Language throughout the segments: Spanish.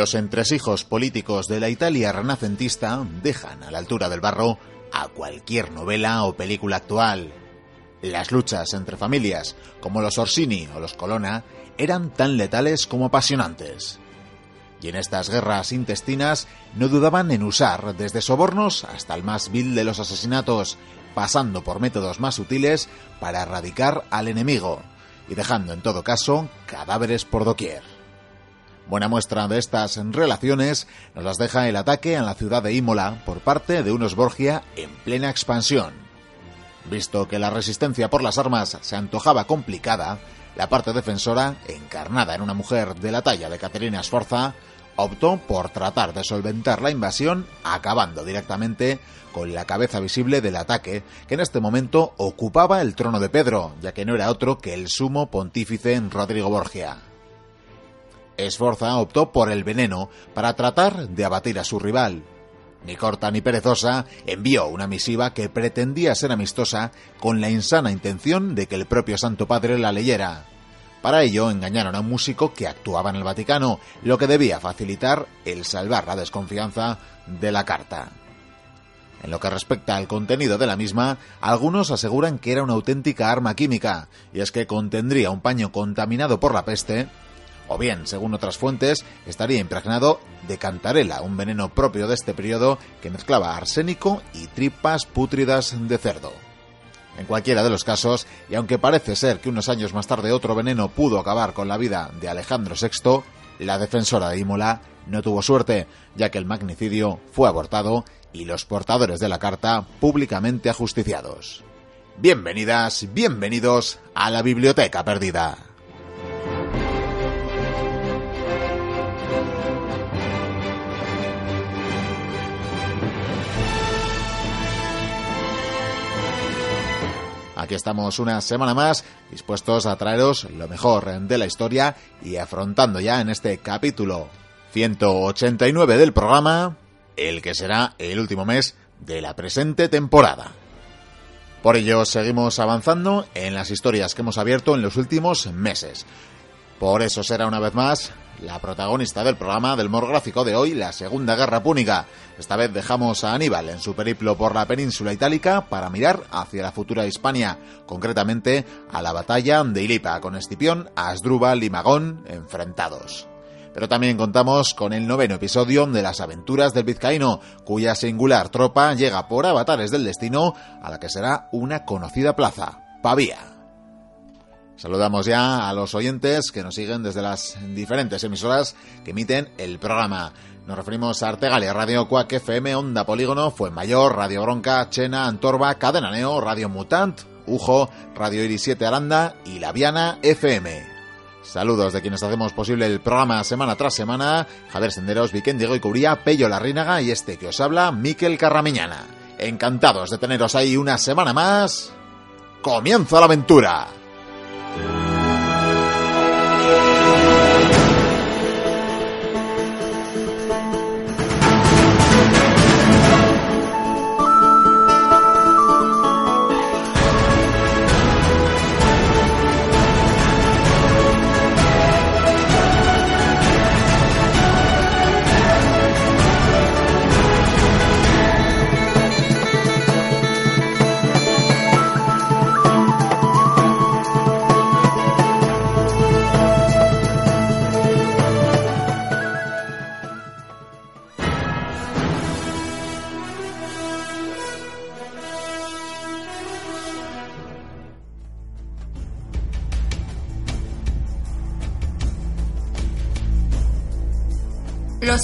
Los entresijos políticos de la Italia renacentista dejan a la altura del barro a cualquier novela o película actual. Las luchas entre familias, como los Orsini o los Colonna, eran tan letales como apasionantes. Y en estas guerras intestinas no dudaban en usar desde sobornos hasta el más vil de los asesinatos, pasando por métodos más sutiles para erradicar al enemigo, y dejando en todo caso cadáveres por doquier. Buena muestra de estas relaciones nos las deja el ataque a la ciudad de Imola por parte de unos Borgia en plena expansión. Visto que la resistencia por las armas se antojaba complicada, la parte defensora, encarnada en una mujer de la talla de Caterina Sforza, optó por tratar de solventar la invasión acabando directamente con la cabeza visible del ataque, que en este momento ocupaba el trono de Pedro, ya que no era otro que el sumo pontífice Rodrigo Borgia. Esforza optó por el veneno para tratar de abatir a su rival. Ni corta ni perezosa, envió una misiva que pretendía ser amistosa con la insana intención de que el propio Santo Padre la leyera. Para ello engañaron a un músico que actuaba en el Vaticano, lo que debía facilitar el salvar la desconfianza de la carta. En lo que respecta al contenido de la misma, algunos aseguran que era una auténtica arma química, y es que contendría un paño contaminado por la peste o bien, según otras fuentes, estaría impregnado de cantarela, un veneno propio de este periodo que mezclaba arsénico y tripas pútridas de cerdo. En cualquiera de los casos, y aunque parece ser que unos años más tarde otro veneno pudo acabar con la vida de Alejandro VI, la defensora de Imola no tuvo suerte, ya que el magnicidio fue abortado y los portadores de la carta públicamente ajusticiados. Bienvenidas, bienvenidos a la Biblioteca Perdida. Aquí estamos una semana más dispuestos a traeros lo mejor de la historia y afrontando ya en este capítulo 189 del programa el que será el último mes de la presente temporada. Por ello seguimos avanzando en las historias que hemos abierto en los últimos meses. Por eso será una vez más la protagonista del programa del morgráfico de hoy, la Segunda Guerra Púnica. Esta vez dejamos a Aníbal en su periplo por la península itálica para mirar hacia la futura Hispania, concretamente a la batalla de Ilipa, con Escipión, Asdrúbal y Magón enfrentados. Pero también contamos con el noveno episodio de las aventuras del vizcaíno, cuya singular tropa llega por avatares del destino a la que será una conocida plaza, Pavía. Saludamos ya a los oyentes que nos siguen desde las diferentes emisoras que emiten el programa. Nos referimos a Artegalia, Radio Cuac FM, Onda Polígono, Fuenmayor, Radio Bronca, Chena, Antorba, Cadena Neo, Radio Mutant, Ujo, Radio Iris 7 Aranda y La Viana FM. Saludos de quienes hacemos posible el programa semana tras semana, Javier Senderos, Viquén Diego y Cubría, Pello Larrínaga y este que os habla, Miquel Carramiñana. Encantados de teneros ahí una semana más. ¡Comienza la aventura!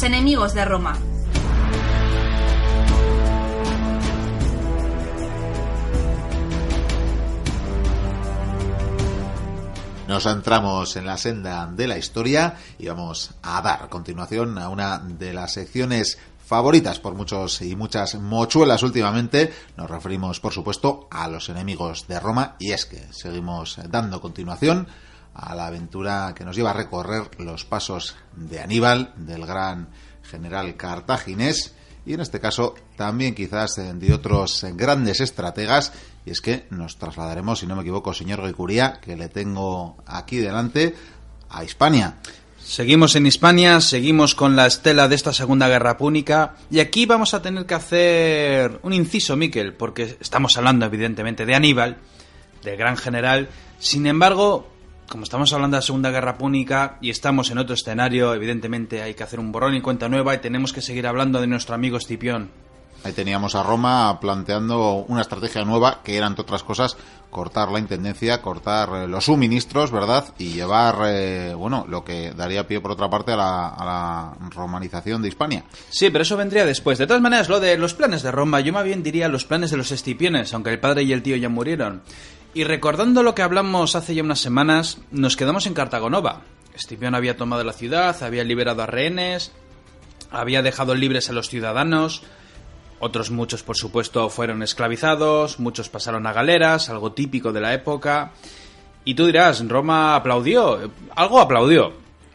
Enemigos de Roma. nos centramos en la senda de la historia y vamos a dar continuación a una de las secciones favoritas por muchos y muchas mochuelas últimamente. Nos referimos, por supuesto, a los enemigos de Roma y es que seguimos dando continuación a la aventura que nos lleva a recorrer los pasos de Aníbal, del gran general cartaginés, y en este caso también quizás de otros grandes estrategas, y es que nos trasladaremos, si no me equivoco, señor Guicuría, que le tengo aquí delante, a Hispania. Seguimos en Hispania, seguimos con la estela de esta Segunda Guerra Púnica y aquí vamos a tener que hacer un inciso, Miquel, porque estamos hablando evidentemente de Aníbal, del gran general. Sin embargo, como estamos hablando de la Segunda Guerra Púnica y estamos en otro escenario, evidentemente hay que hacer un borrón y cuenta nueva y tenemos que seguir hablando de nuestro amigo Escipión. Ahí teníamos a Roma planteando una estrategia nueva que era, entre otras cosas, cortar la intendencia, cortar eh, los suministros, ¿verdad? Y llevar, eh, bueno, lo que daría pie, por otra parte, a la, a la, romanización de Hispania. Sí, pero eso vendría después. De todas maneras, lo de los planes de Roma, yo más bien diría los planes de los Escipiones, aunque el padre y el tío ya murieron. Y recordando lo que hablamos hace ya unas semanas, nos quedamos en Cartagonova. Escipión había tomado la ciudad, había liberado a rehenes, había dejado libres a los ciudadanos, otros muchos, por supuesto, fueron esclavizados, muchos pasaron a galeras, algo típico de la época. Y tú dirás, Roma aplaudió, algo aplaudió,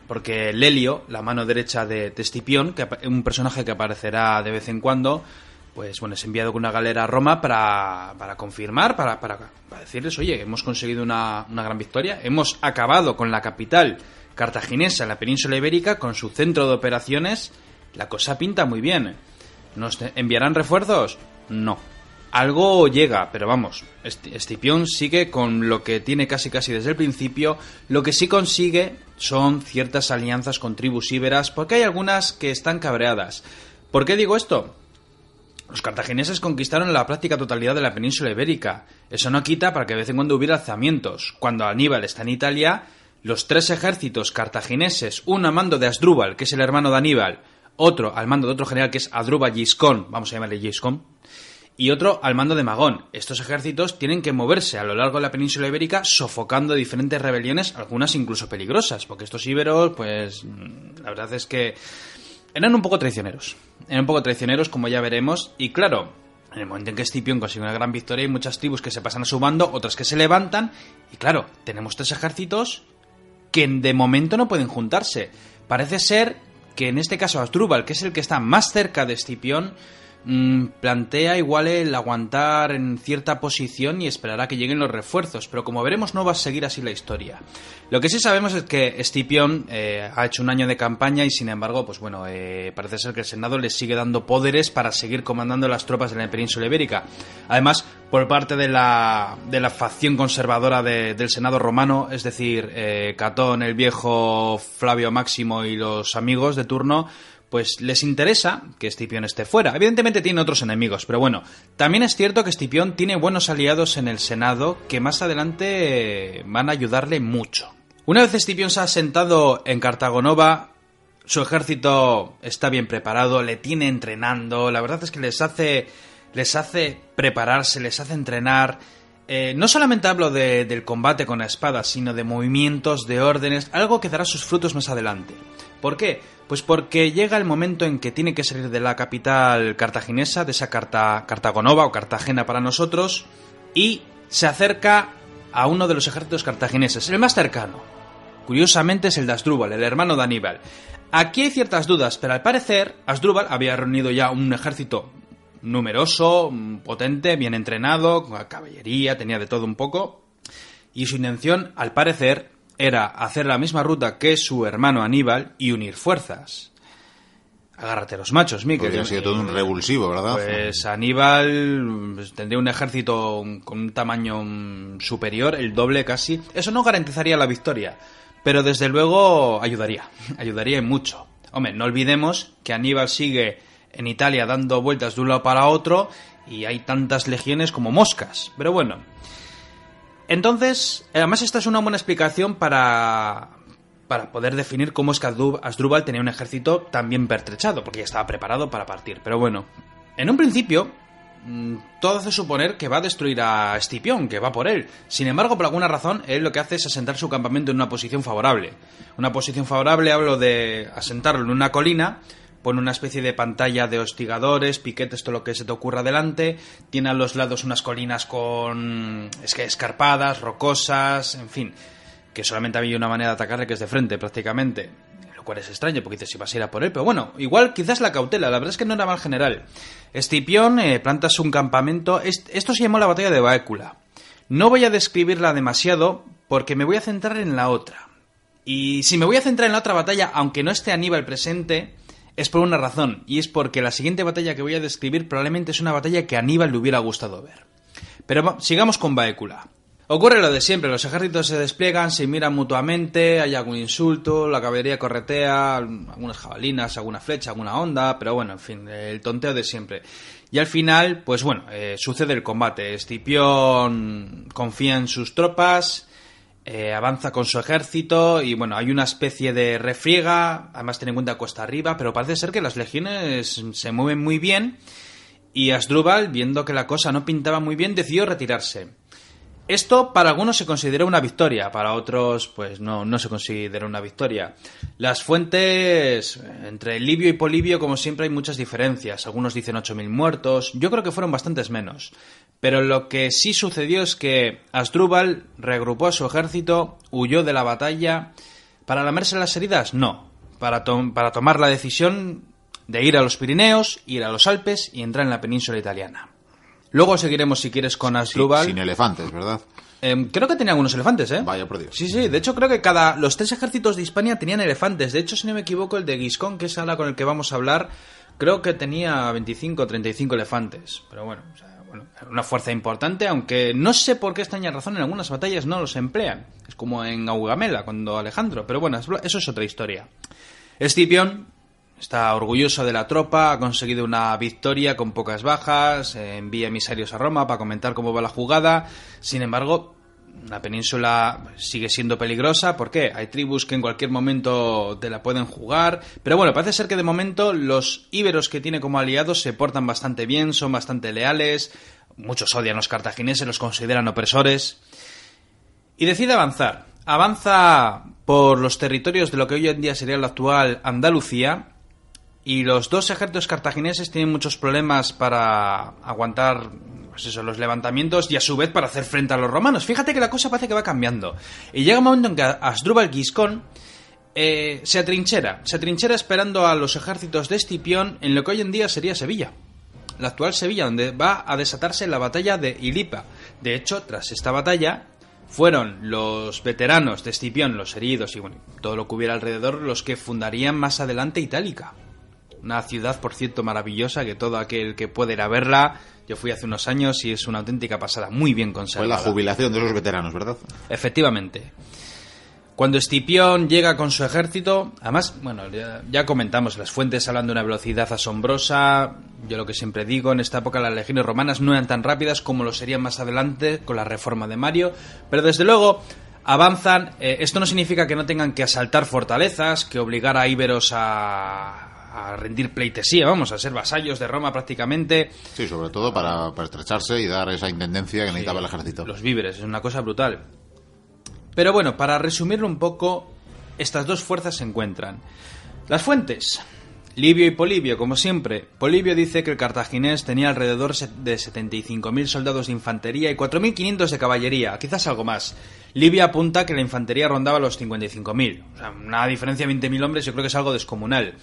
porque Lelio, la mano derecha de que un personaje que aparecerá de vez en cuando, pues bueno, es enviado con una galera a Roma para, para confirmar, para, para, decirles, oye, hemos conseguido una, una gran victoria, hemos acabado con la capital cartaginesa en la península ibérica, con su centro de operaciones, la cosa pinta muy bien. ¿Nos enviarán refuerzos? No. Algo llega, pero vamos, Escipión sigue con lo que tiene casi casi desde el principio. Lo que sí consigue son ciertas alianzas con tribus íberas, porque hay algunas que están cabreadas. ¿Por qué digo esto? Los cartagineses conquistaron la práctica totalidad de la península ibérica. Eso no quita para que de vez en cuando hubiera alzamientos. Cuando Aníbal está en Italia, los tres ejércitos cartagineses, uno a mando de Asdrúbal, que es el hermano de Aníbal, otro al mando de otro general que es Adruba Giscón, vamos a llamarle Giscón, y otro al mando de Magón. Estos ejércitos tienen que moverse a lo largo de la península ibérica sofocando diferentes rebeliones, algunas incluso peligrosas, porque estos íberos, pues la verdad es que eran un poco traicioneros. Eran un poco traicioneros, como ya veremos, y claro, en el momento en que Escipión consigue una gran victoria, hay muchas tribus que se pasan a su bando, otras que se levantan, y claro, tenemos tres ejércitos que de momento no pueden juntarse. Parece ser que en este caso Asdrúbal, que es el que está más cerca de Escipión, Mm, plantea igual el aguantar en cierta posición y esperar que lleguen los refuerzos, pero como veremos no va a seguir así la historia. Lo que sí sabemos es que Escipión eh, ha hecho un año de campaña y sin embargo, pues bueno, eh, parece ser que el Senado le sigue dando poderes para seguir comandando las tropas de la península ibérica. Además, por parte de la, de la facción conservadora del Senado romano, es decir, eh, Catón, el viejo Flavio Máximo y los amigos de turno, pues les interesa que Escipión esté fuera. Evidentemente tiene otros enemigos, pero bueno, también es cierto que Escipión tiene buenos aliados en el Senado que más adelante van a ayudarle mucho. Una vez Escipión se ha sentado en Cartagonova, su ejército está bien preparado, le tiene entrenando, la verdad es que les hace, les hace prepararse, les hace entrenar. Eh, no solamente hablo del combate con la espada, sino de movimientos, de órdenes, algo que dará sus frutos más adelante. ¿Por qué? Pues porque llega el momento en que tiene que salir de la capital cartaginesa, de esa Carta, Cartagonova o Cartagena para nosotros, y se acerca a uno de los ejércitos cartagineses, el más cercano. Curiosamente es el de Asdrúbal, el hermano de Aníbal. Aquí hay ciertas dudas, pero al parecer Asdrúbal había reunido ya un ejército numeroso, potente, bien entrenado, con caballería, tenía de todo un poco, y su intención, al parecer, era hacer la misma ruta que su hermano Aníbal y unir fuerzas. Agárrate los machos, Miquel. Podría sido todo un revulsivo, ¿verdad? Pues Aníbal pues, tendría un ejército con un tamaño superior, el doble casi. Eso no garantizaría la victoria, pero desde luego ayudaría, ayudaría mucho. Hombre, no olvidemos que Aníbal sigue en Italia dando vueltas de un lado para otro y hay tantas legiones como moscas. Pero bueno, entonces, además esta es una buena explicación para, para poder definir cómo es que Asdrúbal tenía un ejército tan bien pertrechado, porque ya estaba preparado para partir. Pero bueno, en un principio, mm, todo hace suponer que va a destruir a Escipión, que va por él. Sin embargo, por alguna razón, él lo que hace es asentar su campamento en una posición favorable. Una posición favorable, hablo de asentarlo en una colina, pone una especie de pantalla de hostigadores, piquetes, todo lo que se te ocurra delante, tiene a los lados unas colinas con es que escarpadas, rocosas, en fin, que solamente había una manera de atacarle que es de frente prácticamente. Lo cual es extraño porque dices si vas a ir a por él, pero bueno, igual quizás la cautela, la verdad es que no era mal general. Escipión eh, plantas un campamento, esto se llamó la batalla de Baécula. No voy a describirla demasiado porque me voy a centrar en la otra. Y si me voy a centrar en la otra batalla, aunque no esté Aníbal presente, es por una razón, y es porque la siguiente batalla que voy a describir probablemente es una batalla que a Aníbal le hubiera gustado ver. Pero sigamos con Baécula. Ocurre lo de siempre, los ejércitos se despliegan, se miran mutuamente, hay algún insulto, la caballería corretea, algunas jabalinas, alguna flecha, alguna onda, pero bueno, en fin, el tonteo de siempre. Y al final, pues bueno, eh, sucede el combate. Escipión confía en sus tropas, eh, avanza con su ejército y bueno, hay una especie de refriega, además ten en cuenta cuesta arriba, pero parece ser que las legiones se mueven muy bien y Asdrúbal, viendo que la cosa no pintaba muy bien, decidió retirarse. Esto para algunos se considera una victoria, para otros pues no, no se considera una victoria. Las fuentes entre Libio y Polibio, como siempre, hay muchas diferencias. Algunos dicen 8.000 muertos, yo creo que fueron bastantes menos. Pero lo que sí sucedió es que Asdrúbal reagrupó a su ejército, huyó de la batalla. ¿Para lamerse las heridas? No. Para, para tomar la decisión de ir a los Pirineos, ir a los Alpes y entrar en la península italiana. Luego seguiremos, si quieres, con Asdrúbal. sin elefantes, ¿verdad? Em, creo que tenía algunos elefantes, ¿eh? Vaya por Dios. Sí, sí, de hecho creo que cada los tres ejércitos de Hispania tenían elefantes. De hecho, si no me equivoco, el de Giscón, que es ahora con el que vamos a hablar, creo que tenía 25 o 35 elefantes. Pero bueno, o sea, bueno, una fuerza importante, aunque no sé por qué extraña razón en algunas batallas no los emplean. Es como en Augamela, cuando Alejandro, pero bueno, eso es otra historia. Escipión está orgulloso de la tropa, ha conseguido una victoria con pocas bajas, envía emisarios a Roma para comentar cómo va la jugada. Sin embargo, la península sigue siendo peligrosa. ¿Por qué? Hay tribus que en cualquier momento te la pueden jugar. Pero bueno, parece ser que de momento los íberos que tiene como aliados se portan bastante bien, son bastante leales. Muchos odian a los cartagineses, los consideran opresores. Y decide avanzar. Avanza por los territorios de lo que hoy en día sería la actual Andalucía. Y los dos ejércitos cartagineses tienen muchos problemas para aguantar pues los levantamientos y a su vez para hacer frente a los romanos. Fíjate que la cosa parece que va cambiando. Y llega un momento en que Asdrúbal Giscón eh, se atrinchera, se atrinchera esperando a los ejércitos de Escipión en lo que hoy en día sería Sevilla. La actual Sevilla, donde va a desatarse la batalla de Ilipa. De hecho, tras esta batalla, fueron los veteranos de Escipión, los heridos y bueno, todo lo que hubiera alrededor, los que fundarían más adelante Itálica. Una ciudad, por cierto, maravillosa, que todo aquel que pueda ir a verla yo fui hace unos años y es una auténtica pasada, muy bien conservada. Fue la jubilación de los veteranos, ¿verdad? Efectivamente. Cuando Escipión llega con su ejército, además, bueno, ya, comentamos, las fuentes hablan de una velocidad asombrosa. Yo lo que siempre digo, en esta época las legiones romanas no eran tan rápidas como lo serían más adelante con la reforma de Mario, pero desde luego avanzan. Eh, esto no significa que no tengan que asaltar fortalezas, que obligar a íberos a, a rendir pleitesía, vamos, a ser vasallos de Roma prácticamente. Sí, sobre todo para, estrecharse y dar esa intendencia que necesitaba el ejército. Los víveres, es una cosa brutal. Pero bueno, para resumirlo un poco, estas dos fuerzas se encuentran. Las fuentes. Livio y Polibio, como siempre. Polibio dice que el cartaginés tenía alrededor de 75.000 soldados de infantería y 4.500 de caballería, quizás algo más. Livio apunta que la infantería rondaba los 55.000. O sea, una diferencia de 20.000 hombres yo creo que es algo descomunal.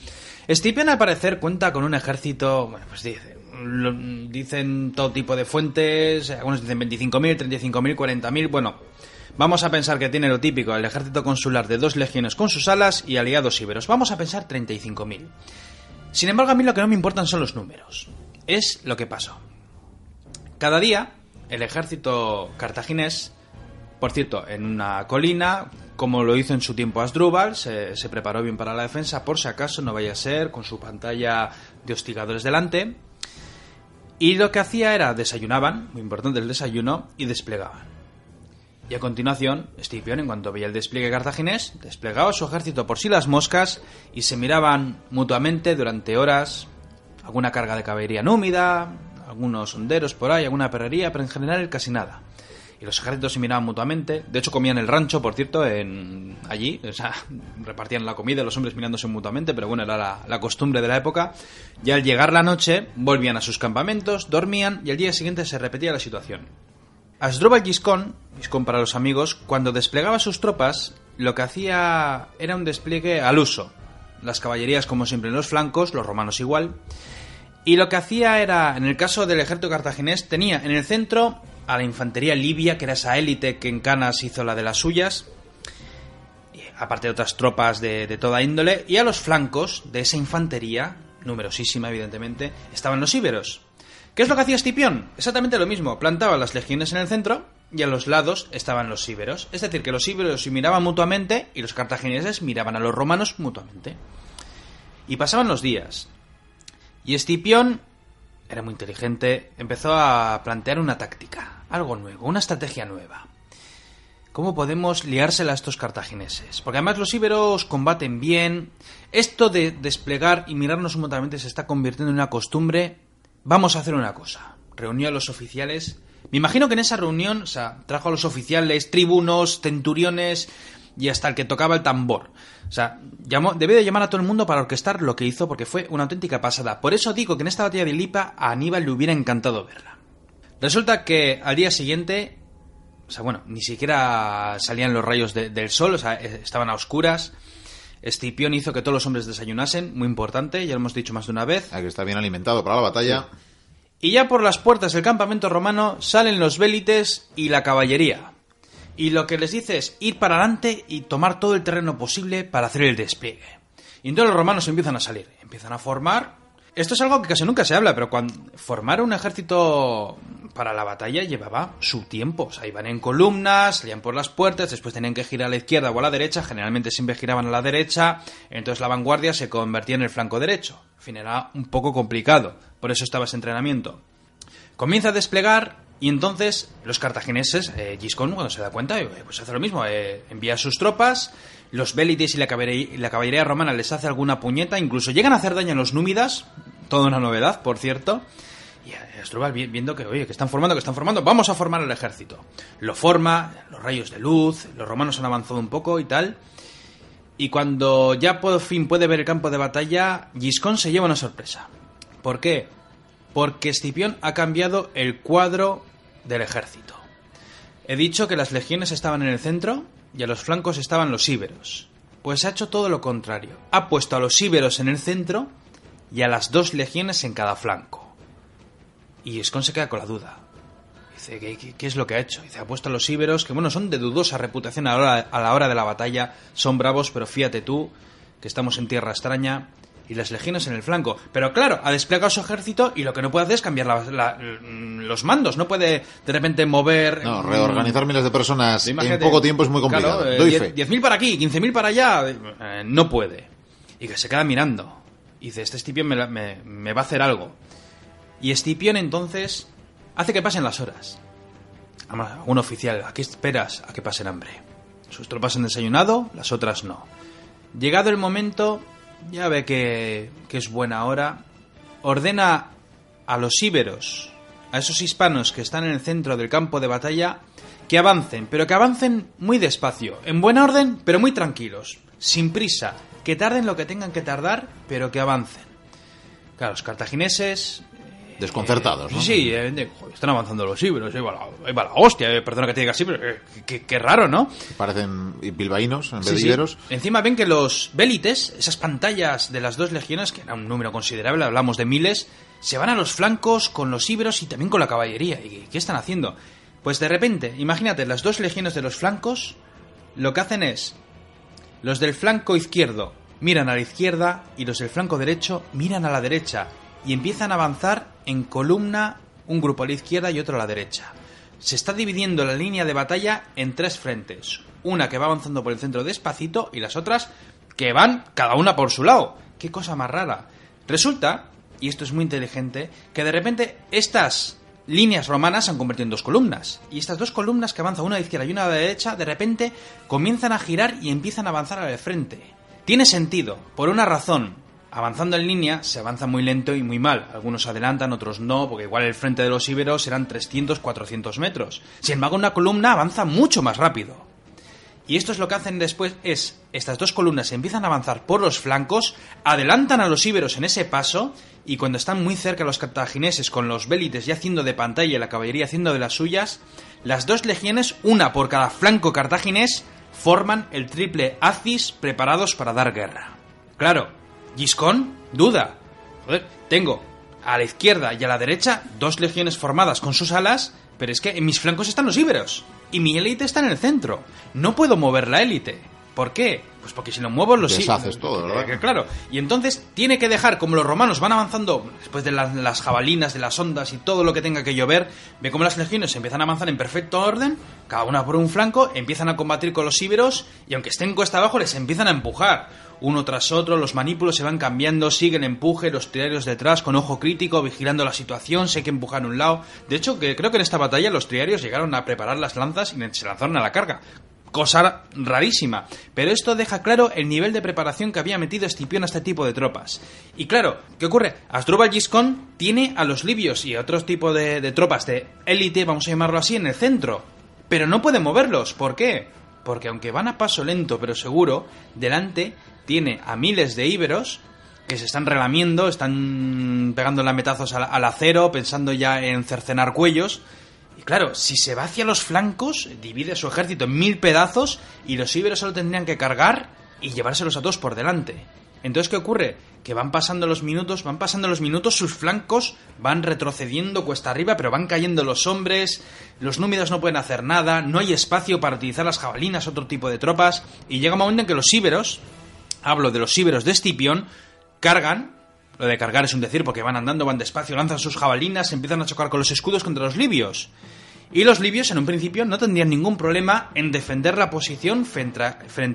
Escipión al parecer cuenta con un ejército, bueno, pues dicen, dicen todo tipo de fuentes, algunos dicen 25.000, 35.000, 40.000, bueno, vamos a pensar que tiene lo típico, el ejército consular de dos legiones con sus alas y aliados íberos, vamos a pensar 35.000. Sin embargo, a mí lo que no me importan son los números, es lo que pasó. Cada día, el ejército cartaginés, por cierto, en una colina, como lo hizo en su tiempo Asdrúbal, se, preparó bien para la defensa, por si acaso no vaya a ser, con su pantalla de hostigadores delante. Y lo que hacía era desayunaban, muy importante el desayuno, y desplegaban. Y a continuación, Escipión, en cuanto veía el despliegue cartaginés, desplegaba su ejército por sí las moscas y se miraban mutuamente durante horas alguna carga de caballería númida, algunos honderos por ahí, alguna perrería, pero en general casi nada. Y los ejércitos se miraban mutuamente. De hecho, comían el rancho, por cierto, en allí. O sea, repartían la comida, los hombres mirándose mutuamente, pero bueno, era la, la costumbre de la época. Y al llegar la noche, volvían a sus campamentos, dormían y al día siguiente se repetía la situación. Asdrúbal Giscón, Giscón para los amigos, cuando desplegaba sus tropas, lo que hacía era un despliegue al uso. Las caballerías, como siempre, en los flancos, los romanos igual. Y lo que hacía era, en el caso del ejército cartaginés, tenía en el centro a la infantería libia, que era esa élite que en Canas hizo la de las suyas, aparte de otras tropas de, de toda índole, y a los flancos de esa infantería, numerosísima evidentemente, estaban los íberos. ¿Qué es lo que hacía Escipión? Exactamente lo mismo, plantaba las legiones en el centro y a los lados estaban los íberos. Es decir, que los íberos se miraban mutuamente y los cartagineses miraban a los romanos mutuamente. Y pasaban los días. Y Escipión era muy inteligente, empezó a plantear una táctica, algo nuevo, una estrategia nueva. ¿Cómo podemos liársela a estos cartagineses? Porque además los íberos combaten bien. Esto de desplegar y mirarnos mutuamente se está convirtiendo en una costumbre. Vamos a hacer una cosa. Reunió a los oficiales. Me imagino que en esa reunión, o sea, trajo a los oficiales, tribunos, centuriones y hasta el que tocaba el tambor. O sea, llamó, de llamar a todo el mundo para orquestar lo que hizo porque fue una auténtica pasada. Por eso digo que en esta batalla de Lipa a Aníbal le hubiera encantado verla. Resulta que al día siguiente, o sea, bueno, ni siquiera salían los rayos de- del sol, o sea, eh, estaban a oscuras. Escipión hizo que todos los hombres desayunasen, muy importante, ya lo hemos dicho más de una vez. Hay que estar bien alimentado para la batalla. Y ya por las puertas del campamento romano salen los vélites y la caballería. Y lo que les dice es ir para adelante y tomar todo el terreno posible para hacer el despliegue. Y entonces los romanos empiezan a salir, empiezan a formar. Esto es algo que casi nunca se habla, pero cuando formar un ejército para la batalla llevaba su tiempo. O sea, iban en columnas, salían por las puertas, después tenían que girar a la izquierda o a la derecha, generalmente siempre giraban a la derecha, entonces la vanguardia se convertía en el flanco derecho. En fin, era un poco complicado, por eso estaba ese entrenamiento. Comienza a desplegar y entonces los cartagineses, eh, Giscón, cuando se da cuenta, eh, pues hace lo mismo, eh, envía sus tropas, los vélites y la caballería, romana les hace alguna puñeta, incluso llegan a hacer daño a los númidas, toda una novedad, por cierto. Y Asdrúbal vi- viendo que, oye, que están formando, que están formando, vamos a formar el ejército. Lo forma, los rayos de luz, los romanos han avanzado un poco y tal. Y cuando ya por fin puede ver el campo de batalla, Giscón se lleva una sorpresa. ¿Por qué? Porque Escipión ha cambiado el cuadro del ejército. He dicho que las legiones estaban en el centro y a los flancos estaban los íberos. Pues ha hecho todo lo contrario. Ha puesto a los íberos en el centro y a las dos legiones en cada flanco. Y Giscón se queda con la duda. Dice, ¿qué, qué- qué es lo que ha hecho? Dice, ha puesto a los íberos, que bueno, son de dudosa reputación a la, hora, a la hora de la batalla, son bravos, pero fíjate tú, que estamos en tierra extraña, y las legiones en el flanco. Pero claro, ha desplegado su ejército y lo que no puede hacer es cambiar la- la- los mandos, no puede de repente mover... No, reorganizar miles de personas en poco tiempo es muy complicado. claro, eh, Doy diez- fe. 10.000 para aquí, 15.000 para allá. eh, no puede. Y que se queda mirando. Y dice, este Escipión me, me- me va a hacer algo. Y Escipión entonces hace que pasen las horas. Un oficial, ¿a qué esperas a que pasen hambre? Sus tropas han desayunado, las otras no. Llegado el momento, ya ve que, que es buena hora, ordena a los íberos, a esos hispanos que están en el centro del campo de batalla, que avancen, pero que avancen muy despacio, en buen orden, pero muy tranquilos, sin prisa, que tarden lo que tengan que tardar, pero que avancen. Claro, los cartagineses Desconcertados, ¿no? Sí, sí, eh, están avanzando los íberos, ahí va la, ahí va la hostia, eh, perdona que te diga así, pero eh, qué, qué raro, ¿no? Parecen bilbaínos en vez Sí, de sí. iberos. Encima ven que los vélites, esas pantallas de las dos legiones, que era un número considerable, hablamos de miles, se van a los flancos con los íberos y también con la caballería. ¿Y qué están haciendo? Pues de repente, imagínate, las dos legiones de los flancos, lo que hacen es, los del flanco izquierdo miran a la izquierda y los del flanco derecho miran a la derecha y empiezan a avanzar en columna un grupo a la izquierda y otro a la derecha. Se está dividiendo la línea de batalla en tres frentes. Una que va avanzando por el centro despacito y las otras que van cada una por su lado. Qué cosa más rara. Resulta, y esto es muy inteligente, que de repente estas líneas romanas se han convertido en dos columnas. Y estas dos columnas que avanzan una a la izquierda y una a la derecha, de repente comienzan a girar y empiezan a avanzar al frente. Tiene sentido, por una razón. Avanzando en línea se avanza muy lento y muy mal. Algunos adelantan, otros no, porque igual el frente de los íberos eran 300, 400 metros. Sin embargo, una columna avanza mucho más rápido. Y esto es lo que hacen después, es, estas dos columnas empiezan a avanzar por los flancos, adelantan a los íberos en ese paso, y cuando están muy cerca los cartagineses con los bélites ya haciendo de pantalla y la caballería haciendo de las suyas, las dos legiones, una por cada flanco cartaginés, forman el triple Acis preparados para dar guerra. Claro, Giscón duda. Joder, tengo a la izquierda y a la derecha dos legiones formadas con sus alas, pero es que en mis flancos están los íberos. Y mi élite está en el centro. No puedo mover la élite. ¿Por qué? Pues porque si lo muevo los Deshaces todo, ¿verdad? Eh, claro. Y entonces tiene que dejar, como los romanos van avanzando, después de las, las jabalinas, de las ondas y todo lo que tenga que llover, ve cómo las legiones empiezan a avanzar en perfecto orden, cada una por un flanco, empiezan a combatir con los íberos, y aunque estén cuesta abajo, les empiezan a empujar. Uno tras otro, los manípulos se van cambiando, siguen empuje, los triarios detrás, con ojo crítico, vigilando la situación, sé que empujan a un lado. De hecho, que creo que en esta batalla los triarios llegaron a preparar las lanzas y se lanzaron a la carga cosa rarísima. Pero esto deja claro el nivel de preparación que había metido Escipión a este tipo de tropas. Y claro, ¿qué ocurre? Asdrúbal Giscón tiene a los libios y a otros tipos de, tropas de élite, vamos a llamarlo así, en el centro. Pero no puede moverlos. ¿Por qué? Porque aunque van a paso lento pero seguro, delante tiene a miles de íberos que se están relamiendo, están pegando lametazos al, al acero, pensando ya en cercenar cuellos. Claro, si se va hacia los flancos, divide su ejército en mil pedazos y los íberos solo tendrían que cargar y llevárselos a todos por delante. Entonces, ¿qué ocurre? Que van pasando los minutos, van pasando los minutos, sus flancos van retrocediendo cuesta arriba, pero van cayendo los hombres, los númidos no pueden hacer nada, no hay espacio para utilizar las jabalinas, otro tipo de tropas, y llega un momento en que los íberos, hablo de los íberos de Escipión, cargan, lo de cargar es un decir porque van andando, van despacio, lanzan sus jabalinas, empiezan a chocar con los escudos contra los libios. Y los libios en un principio no tendrían ningún problema en defender la posición frente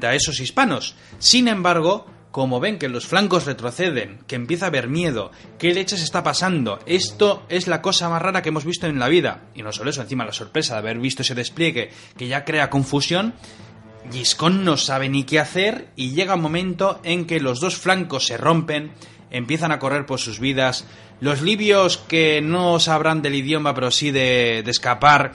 a, esos hispanos. Sin embargo, como ven que los flancos retroceden, que empieza a haber miedo, qué leches está pasando, esto es la cosa más rara que hemos visto en la vida. Y no solo eso, encima la sorpresa de haber visto ese despliegue que ya crea confusión, Giscón no sabe ni qué hacer y llega un momento en que los dos flancos se rompen, empiezan a correr por sus vidas, los libios que no sabrán del idioma pero sí de, escapar,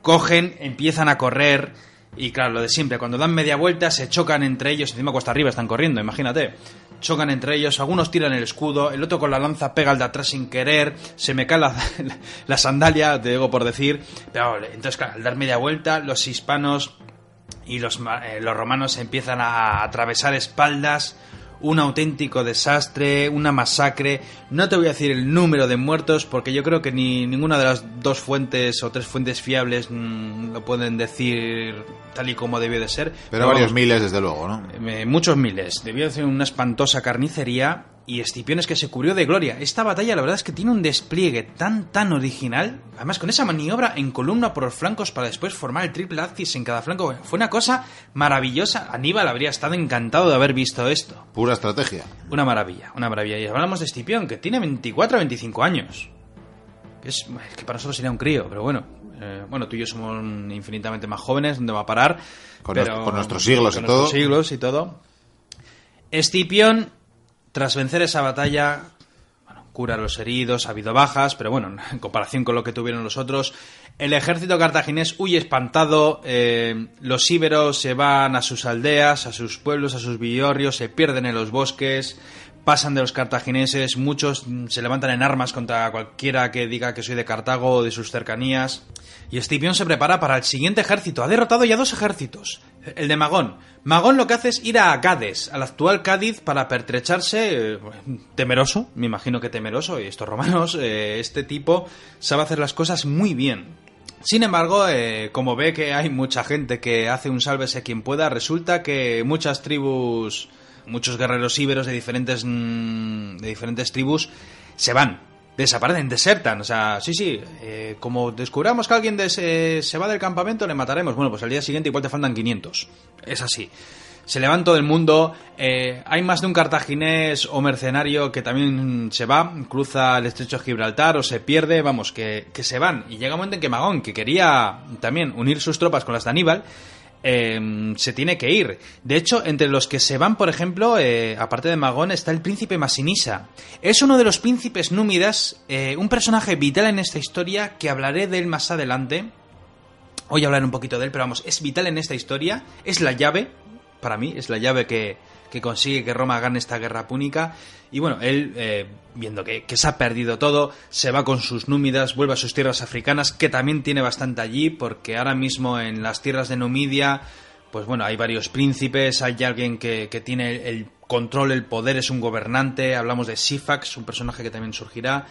cogen, empiezan a correr y claro, lo de siempre, cuando dan media vuelta se chocan entre ellos, encima cuesta arriba están corriendo, imagínate. Chocan entre ellos, algunos tiran el escudo, el otro con la lanza pega al de atrás sin querer, se me cae la, la sandalia, te digo por decir. Pero entonces, claro, al dar media vuelta, los hispanos y los, eh, los romanos empiezan a atravesar espaldas, un auténtico desastre, una masacre. No te voy a decir el número de muertos porque yo creo que ni ninguna de las dos fuentes o tres fuentes fiables mm, lo pueden decir tal y como debió de ser. Pero varios miles, desde luego, ¿no? Eh, muchos miles. Debió de ser una espantosa carnicería y Escipión es que se cubrió de gloria. Esta batalla la verdad es que tiene un despliegue tan tan original, además con esa maniobra en columna por los flancos para después formar el triple axis en cada flanco, fue una cosa maravillosa. Aníbal habría estado encantado de haber visto esto. Pura estrategia. Una maravilla, una maravilla. Y hablamos de Escipión, que tiene 24 o 25 años. Es, es que para nosotros sería un crío, pero bueno. Eh, bueno, tú y yo somos infinitamente más jóvenes, ¿dónde va a parar? Con, Pero- nuestro- con nuestros siglos con y todo. nuestros siglos y todo. Escipión, tras vencer esa batalla, bueno, cura a los heridos, ha habido bajas, pero bueno, en comparación con lo que tuvieron los otros, el ejército cartaginés huye espantado, eh, los íberos se van a sus aldeas, a sus pueblos, a sus villorrios, se pierden en los bosques, pasan de los cartagineses, muchos mm, se levantan en armas contra cualquiera que diga que soy de Cartago o de sus cercanías. Y Escipión se prepara para el siguiente ejército. Ha derrotado ya dos ejércitos. El de Magón. Magón lo que hace es ir a Cádiz, al actual Cádiz, para pertrecharse. eh, temeroso, me imagino que temeroso. Y estos romanos, eh, este tipo sabe hacer las cosas muy bien. Sin embargo, eh, como ve que hay mucha gente que hace un sálvese quien pueda, resulta que muchas tribus, muchos guerreros íberos de diferentes, mm, de diferentes tribus se van, desaparecen, desertan. O sea, sí, sí, eh, como descubramos que alguien des- eh, se va del campamento, le mataremos. Bueno, pues al día siguiente igual te faltan 500. Es así. Se levanta todo el mundo. eh, hay más de un cartaginés o mercenario que también se va, cruza el estrecho de Gibraltar o se pierde, vamos, que, que se van. Y llega un momento en que Magón, que quería también unir sus tropas con las de Aníbal, eh, se tiene que ir. De hecho, entre los que se van, por ejemplo, eh, aparte de Magón, está el príncipe Masinisa. Es uno de los príncipes númidas, eh, un personaje vital en esta historia que hablaré de él más adelante. Hoy hablaré un poquito de él, pero vamos, es vital en esta historia. Es la llave, para mí, es la llave que, que consigue que Roma gane esta guerra púnica. Y bueno, él, eh, viendo que, que, se ha perdido todo, se va con sus númidas, vuelve a sus tierras africanas, que también tiene bastante allí, porque ahora mismo en las tierras de Numidia, pues bueno, hay varios príncipes, hay alguien que, que tiene el control, el poder, es un gobernante, hablamos de Sifax, un personaje que también surgirá.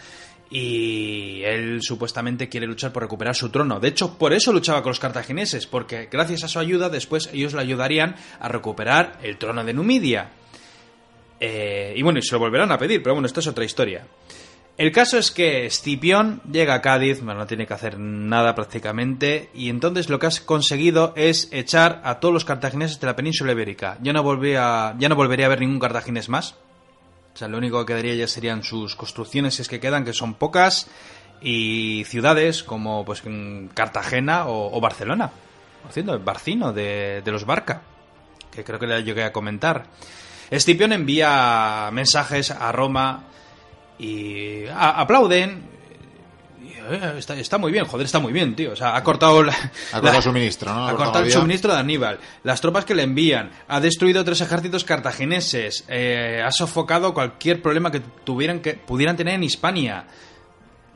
Y él supuestamente quiere luchar por recuperar su trono. De hecho, por eso luchaba con los cartagineses, porque gracias a su ayuda después ellos le ayudarían a recuperar el trono de Numidia. Eh, y bueno, y se lo volverán a pedir, pero bueno, esto es otra historia. El caso es que Escipión llega a Cádiz, bueno, no tiene que hacer nada prácticamente, y entonces lo que has conseguido es echar a todos los cartagineses de la península ibérica. Ya no, volvería, ya no volvería a ver ningún cartaginés más. O sea, lo único que quedaría ya serían sus construcciones, si es que quedan, que son pocas, y ciudades como pues Cartagena o, Barcelona. Por cierto, Barcino, de, de los Barca, que creo que le llegué a comentar. Escipión envía mensajes a Roma y aplauden. Está, está, muy bien, joder, está muy bien, tío. O sea, ha cortado, la, ha cortado la, suministro, ¿no? Ha cortado el suministro de Aníbal. Las tropas que le envían. Ha destruido tres ejércitos cartagineses. Eh, ha sofocado cualquier problema que tuvieran que pudieran tener en Hispania.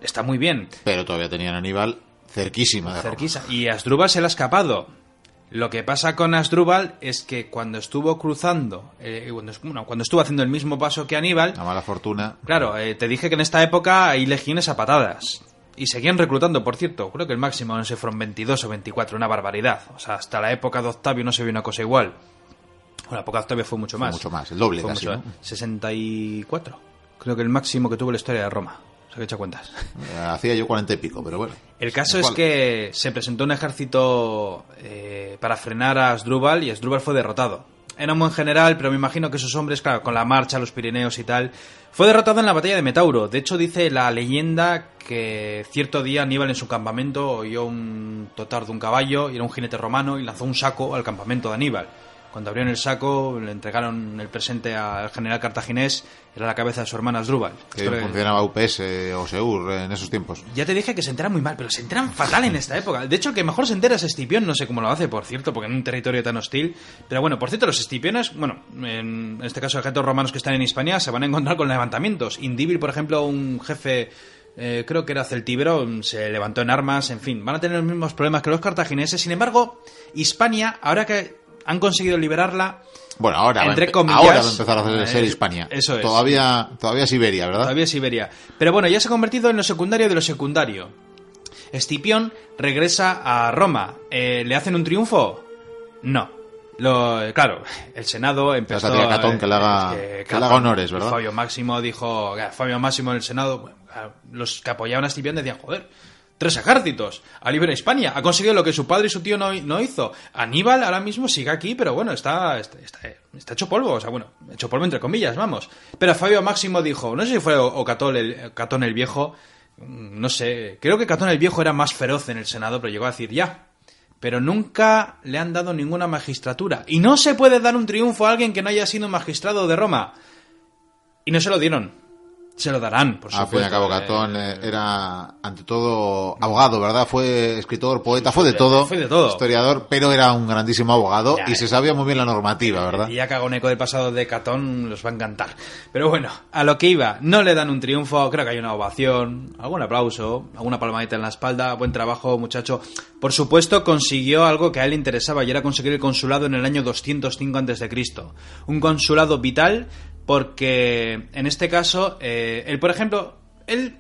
Está muy bien. Pero todavía tenían Aníbal cerquísima de Cerquísima. Y Asdrúbal se le ha escapado. Lo que pasa con Asdrúbal es que cuando estuvo cruzando, eh, cuando, estuvo haciendo el mismo paso que Aníbal... La mala fortuna. Claro, eh, te dije que en esta época hay legiones a patadas. Y seguían reclutando, por cierto. Creo que el máximo no sé, fueron 22 o 24, una barbaridad. O sea, hasta la época de Octavio no se vio una cosa igual. Bueno, la época de Octavio fue mucho fue más. mucho más, el doble fue casi, mucho, ¿no? 64. Creo que el máximo que tuvo la historia de Roma. O sea, que he hecho cuentas. Hacía yo cuarenta y pico, pero bueno. El caso es que se presentó un ejército eh, para frenar a Asdrúbal y Asdrúbal fue derrotado. Un buen general, pero me imagino que sus hombres, claro, con la marcha, los Pirineos y tal, fue derrotado en la batalla de Metauro. De hecho, dice la leyenda que cierto día Aníbal en su campamento oyó un totar de un caballo y era un jinete romano y lanzó un saco al campamento de Aníbal. Cuando abrieron el saco, le entregaron el presente al general cartaginés, era la cabeza de su hermana Asdrúbal. Que funcionaba UPS o SEUR en esos tiempos. Ya te dije que se enteran muy mal, pero se enteran fatal en esta época. De hecho, el que mejor se entera es Escipión, no sé cómo lo hace, por cierto, porque en un territorio tan hostil. Pero bueno, por cierto, los Escipiones, bueno, en este caso, ejércitos romanos que están en Hispania, se van a encontrar con levantamientos. Indíbil, por ejemplo, un jefe eh, creo que era Celtíbero, se levantó en armas, en fin, van a tener los mismos problemas que los cartagineses. Sin embargo, Hispania, ahora que han conseguido liberarla. Bueno, ahora, entre va, comillas, ahora va a empezar a hacer, ser Hispania. Eso es. Todavía, todavía Siberia, ¿verdad? Todavía Siberia. Pero bueno, ya se ha convertido en lo secundario de lo secundario. Escipión regresa a Roma. Eh, ¿Le hacen un triunfo? No. Lo, claro, el Senado empezó... a Catón que le haga, que, que le haga honores, ¿verdad? Fabio Máximo dijo... Fabio Máximo en el Senado... Los que apoyaban a Escipión decían, joder, tres ejércitos a libre Hispania. Ha conseguido lo que su padre y su tío no, no, hizo. Aníbal ahora mismo sigue aquí, pero bueno, está, está, está, hecho polvo. O sea, bueno, hecho polvo entre comillas, vamos. Pero Fabio Máximo dijo, no sé si fue o el, Catón el Viejo, no sé, creo que Catón el Viejo era más feroz en el Senado, pero llegó a decir, ya. Pero nunca le han dado ninguna magistratura. Y no se puede dar un triunfo a alguien que no haya sido magistrado de Roma. Y no se lo dieron se lo darán, por supuesto. Al fin y al cabo, Catón eh, era, ante todo, abogado, ¿verdad? Fue escritor, poeta, fue de todo. Fue de todo. Historiador, pero era un grandísimo abogado ya, y se sabía muy bien la normativa, ¿verdad? Y ya que hago un eco del pasado de Catón, los va a encantar. Pero bueno, a lo que iba, no le dan un triunfo, creo que hay una ovación, algún aplauso, alguna palmadita en la espalda, buen trabajo, muchacho. Por supuesto, consiguió algo que a él le interesaba y era conseguir el consulado en el año 205 a.C. Un consulado vital porque en este caso, eh, él, por ejemplo, él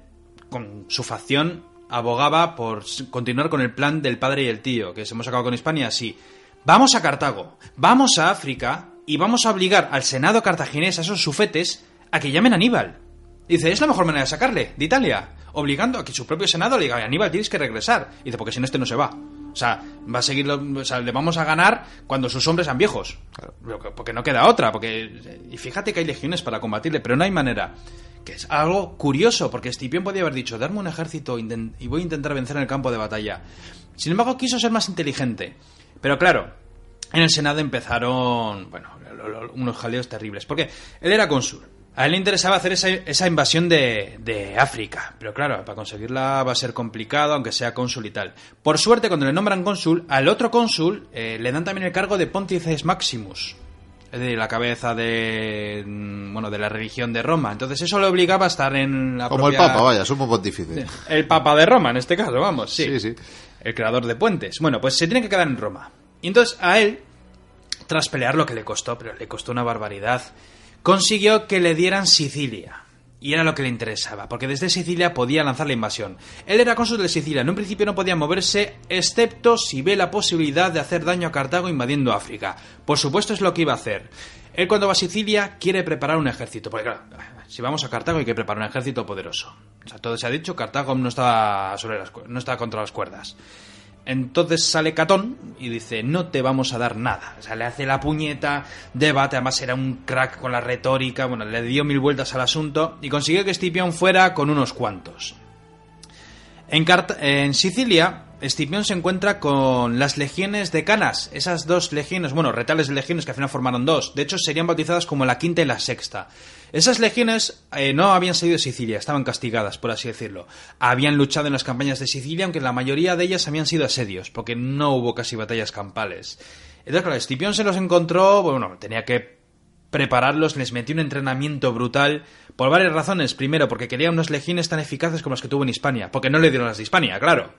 con su facción abogaba por continuar con el plan del padre y el tío, que se hemos sacado con Hispania así. Vamos a Cartago, vamos a África y vamos a obligar al Senado cartaginés, a esos sufetes, a que llamen a Aníbal. Dice, es la mejor manera de sacarle, de Italia, obligando a que su propio Senado le diga, Aníbal, tienes que regresar. Dice, porque si no, este no se va. O sea, va a seguir, o sea, le vamos a ganar cuando sus hombres sean viejos. Porque no queda otra. Porque, y fíjate que hay legiones para combatirle, pero no hay manera. Que es algo curioso, porque Escipión podía haber dicho, darme un ejército y voy a intentar vencer en el campo de batalla. Sin embargo, quiso ser más inteligente. Pero claro, en el Senado empezaron, bueno, unos jaleos terribles. Porque él era cónsul. A él le interesaba hacer esa, esa invasión de, de África. Pero claro, para conseguirla va a ser complicado, aunque sea cónsul y tal. Por suerte, cuando le nombran cónsul, al otro cónsul eh, le dan también el cargo de Pontifex Maximus. Es decir, la cabeza de, mm, bueno, de la religión de Roma. Entonces eso le obligaba a estar en la Como el Papa, vaya, sumo pontífice. el Papa de Roma, en este caso, vamos, sí. Sí, sí. El creador de puentes. Bueno, pues se tiene que quedar en Roma. Y entonces a él, tras pelear lo que le costó, pero le costó una barbaridad, consiguió que le dieran Sicilia. Y era lo que le interesaba, porque desde Sicilia podía lanzar la invasión. Él era cónsul de Sicilia, en un principio no podía moverse, excepto si ve la posibilidad de hacer daño a Cartago invadiendo África. Por supuesto es lo que iba a hacer. Él cuando va a Sicilia quiere preparar un ejército, porque claro, si vamos a Cartago hay que preparar un ejército poderoso. O sea, todo se ha dicho, Cartago no está, sobre las, no está contra las cuerdas. Entonces sale Catón y dice, no te vamos a dar nada. O sea, le hace la puñeta, debate, además era un crack con la retórica, bueno, le dio mil vueltas al asunto y consiguió que Escipión fuera con unos cuantos. En, Sicilia, Escipión se encuentra con las legiones de Canas, esas dos legiones, bueno, retales de legiones que al final formaron dos, de hecho serían bautizadas como la quinta y la sexta. Esas legiones eh, no habían salido de Sicilia, estaban castigadas, por así decirlo. Habían luchado en las campañas de Sicilia, aunque la mayoría de ellas habían sido asedios, porque no hubo casi batallas campales. Entonces, claro, Escipión se los encontró, bueno, tenía que prepararlos, les metió un entrenamiento brutal por varias razones. Primero, porque quería unas legiones tan eficaces como las que tuvo en Hispania, porque no le dieron las de Hispania, claro.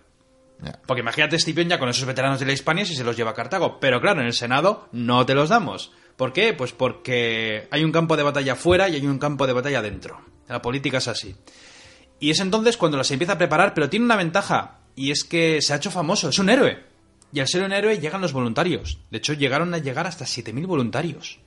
Porque imagínate Escipión ya con esos veteranos de la Hispania si se los lleva a Cartago. Pero claro, en el Senado no te los damos. ¿Por qué? Pues porque hay un campo de batalla fuera y hay un campo de batalla dentro. La política es así. Y es entonces cuando las empieza a preparar, pero tiene una ventaja. Y es que se ha hecho famoso, es un héroe. Y al ser un héroe llegan los voluntarios. De hecho, llegaron a llegar hasta 7.000 voluntarios.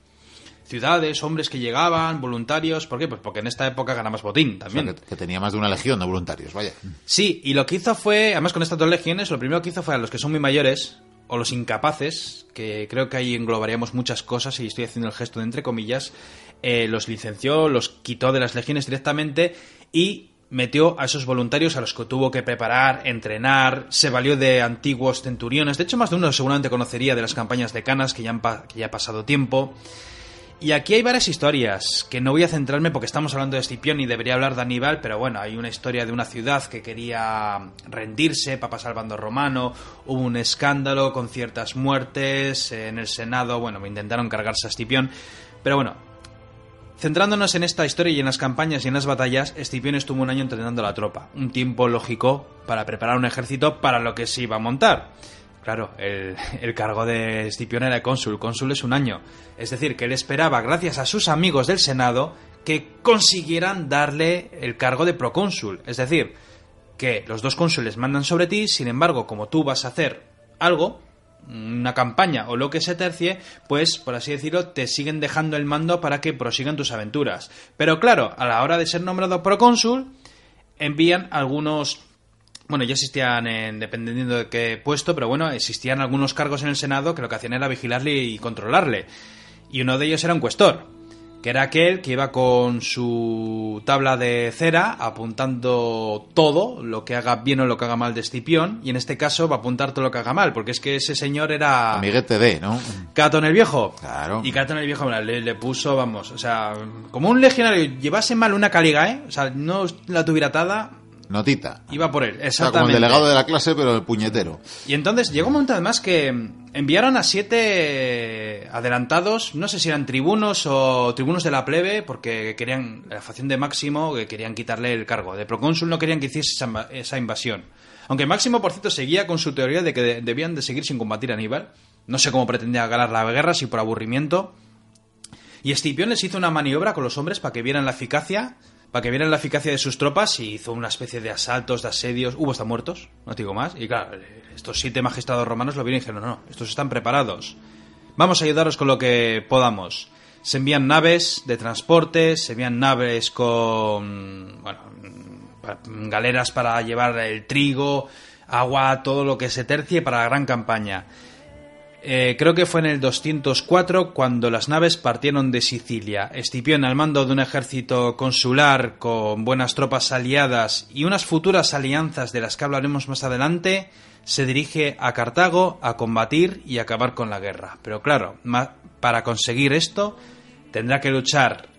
Ciudades, hombres que llegaban, voluntarios. ¿Por qué? Pues porque en esta época ganabas botín O sea, también. que, que tenía más de una legión de voluntarios, vaya. Sí, y lo que hizo fue, además con estas dos legiones, lo primero que hizo fue a los que son muy mayores, o los incapaces, que creo que ahí englobaríamos muchas cosas, y estoy haciendo el gesto de entre comillas, eh, los licenció, los quitó de las legiones directamente y metió a esos voluntarios a los que tuvo que preparar, entrenar, se valió de antiguos centuriones, de hecho más de uno seguramente conocería de las campañas de Canas, que ya han, pa- que ya ha pasado tiempo. Y aquí hay varias historias que no voy a centrarme porque estamos hablando de Escipión y debería hablar de Aníbal, pero bueno, hay una historia de una ciudad que quería rendirse para pasar al bando romano, hubo un escándalo con ciertas muertes, en el Senado, bueno, intentaron cargarse a Escipión, pero bueno, Centrándonos en esta historia y en las campañas y en las batallas, Escipión estuvo un año entrenando a la tropa, un tiempo lógico para preparar un ejército para lo que se iba a montar. Claro, el, cargo de Escipión era cónsul, cónsul es un año. Es decir, que él esperaba, gracias a sus amigos del Senado, que consiguieran darle el cargo de procónsul. Es decir, que los dos cónsules mandan sobre ti, sin embargo, como tú vas a hacer algo, una campaña o lo que se tercie, pues, por así decirlo, te siguen dejando el mando para que prosigan tus aventuras. Pero claro, a la hora de ser nombrado procónsul, envían algunos... Bueno, ya existían, en, dependiendo de qué puesto, pero bueno, existían algunos cargos en el Senado que lo que hacían era vigilarle y controlarle. Y uno de ellos era un cuestor, que era aquel que iba con su tabla de cera apuntando todo, lo que haga bien o lo que haga mal de Escipión, y en este caso va a apuntar todo lo que haga mal, porque es que ese señor era... Amiguete de, ¿no? Catón el Viejo. Claro. Y Catón el Viejo le, le puso, vamos, o sea, como un legionario llevase mal una caliga, ¿eh? O sea, no la tuviera atada, Notita. iba por él. O sea, Exactamente. como el delegado de la clase, pero el puñetero. Y entonces llegó un momento además que enviaron a siete adelantados, no sé si eran tribunos o tribunos de la plebe, porque querían, la facción de Máximo, que querían quitarle el cargo. De procónsul no querían que hiciese esa, inva- esa invasión. Aunque Máximo, por cierto, seguía con su teoría de que de- debían de seguir sin combatir a Aníbal. No sé cómo pretendía ganar la guerra, si por aburrimiento. Y Escipión les hizo una maniobra con los hombres para que vieran la eficacia, para que vieran la eficacia de sus tropas y hizo una especie de asaltos, de asedios. Hubo hasta muertos, no te digo más. Y claro, estos siete magistrados romanos lo vieron y dijeron, no, no, estos están preparados. Vamos a ayudaros con lo que podamos. Se envían naves de transporte, se envían naves con, bueno, pa- galeras para llevar el trigo, agua, todo lo que se tercie para la gran campaña. Eh, creo que fue en el 204 cuando las naves partieron de Sicilia. Escipión, al mando de un ejército consular con buenas tropas aliadas y unas futuras alianzas de las que hablaremos más adelante, se dirige a Cartago a combatir y acabar con la guerra. Pero claro, para conseguir esto tendrá que luchar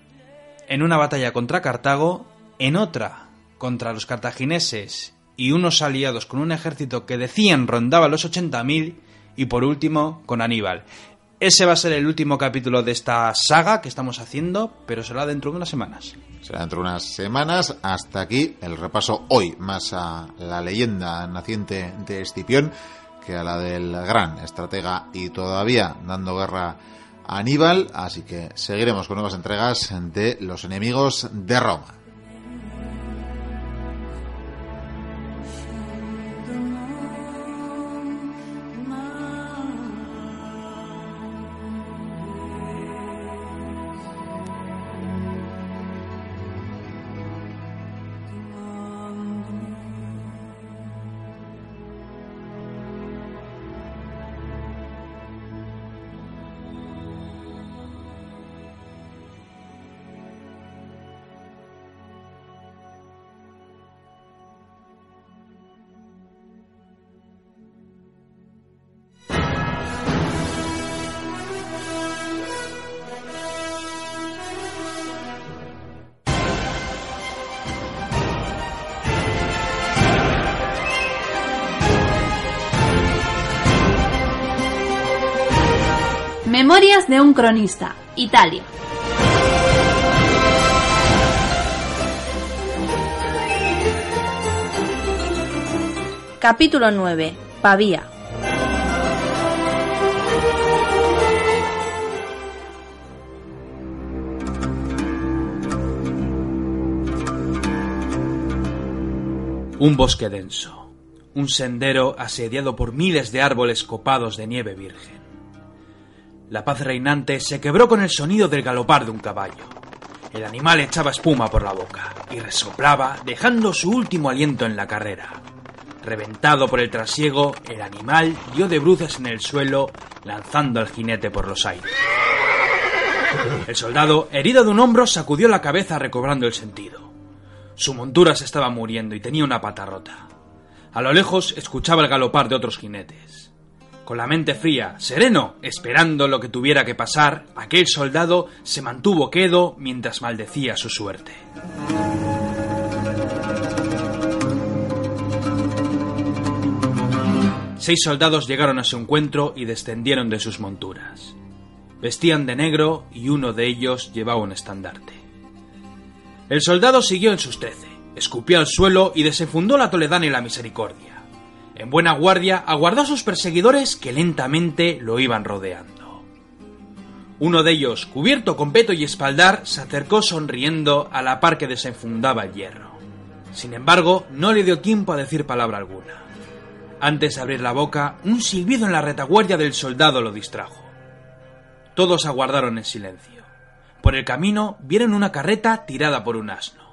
en una batalla contra Cartago, en otra contra los cartagineses y unos aliados con un ejército que decían rondaba los 80.000 y por último con Aníbal. Ese va a ser el último capítulo de esta saga que estamos haciendo, pero será dentro de unas semanas. Será dentro de unas semanas. Hasta aquí el repaso hoy, más a la leyenda naciente de Escipión que a la del gran estratega y todavía dando guerra a Aníbal. Así que seguiremos con nuevas entregas de los enemigos de Roma. Italia. Capítulo 9. Pavía. Un bosque denso. Un sendero asediado por miles de árboles copados de nieve virgen. La paz reinante se quebró con el sonido del galopar de un caballo. El animal echaba espuma por la boca y resoplaba, dejando su último aliento en la carrera. Reventado por el trasiego, el animal dio de bruces en el suelo, lanzando al jinete por los aires. El soldado, herido de un hombro, sacudió la cabeza recobrando el sentido. Su montura se estaba muriendo y tenía una pata rota. A lo lejos escuchaba el galopar de otros jinetes. Con la mente fría, sereno, esperando lo que tuviera que pasar, aquel soldado se mantuvo quedo mientras maldecía su suerte. Seis soldados llegaron a su encuentro y descendieron de sus monturas. Vestían de negro y uno de ellos llevaba un estandarte. El soldado siguió en sus trece, escupió al suelo y desenfundó la toledana y la misericordia. En buena guardia aguardó a sus perseguidores que lentamente lo iban rodeando. Uno de ellos, cubierto con peto y espaldar, se acercó sonriendo a la par que desenfundaba el hierro. Sin embargo, no le dio tiempo a decir palabra alguna. Antes de abrir la boca, un silbido en la retaguardia del soldado lo distrajo. Todos aguardaron en silencio. Por el camino vieron una carreta tirada por un asno.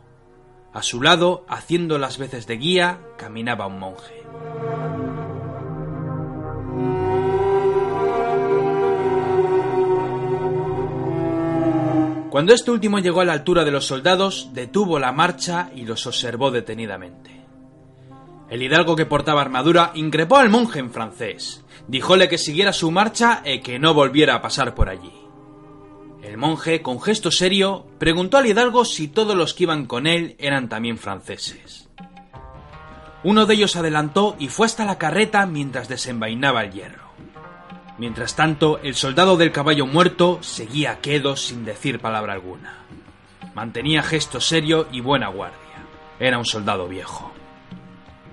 A su lado, haciendo las veces de guía, caminaba un monje. Cuando este último llegó a la altura de los soldados, detuvo la marcha y los observó detenidamente. El hidalgo que portaba armadura increpó al monje en francés. Díjole que siguiera su marcha y que no volviera a pasar por allí. El monje, con gesto serio, preguntó al hidalgo si todos los que iban con él eran también franceses. Uno de ellos adelantó y fue hasta la carreta mientras desenvainaba el hierro. Mientras tanto, el soldado del caballo muerto seguía quedo sin decir palabra alguna. Mantenía gesto serio y buena guardia. Era un soldado viejo.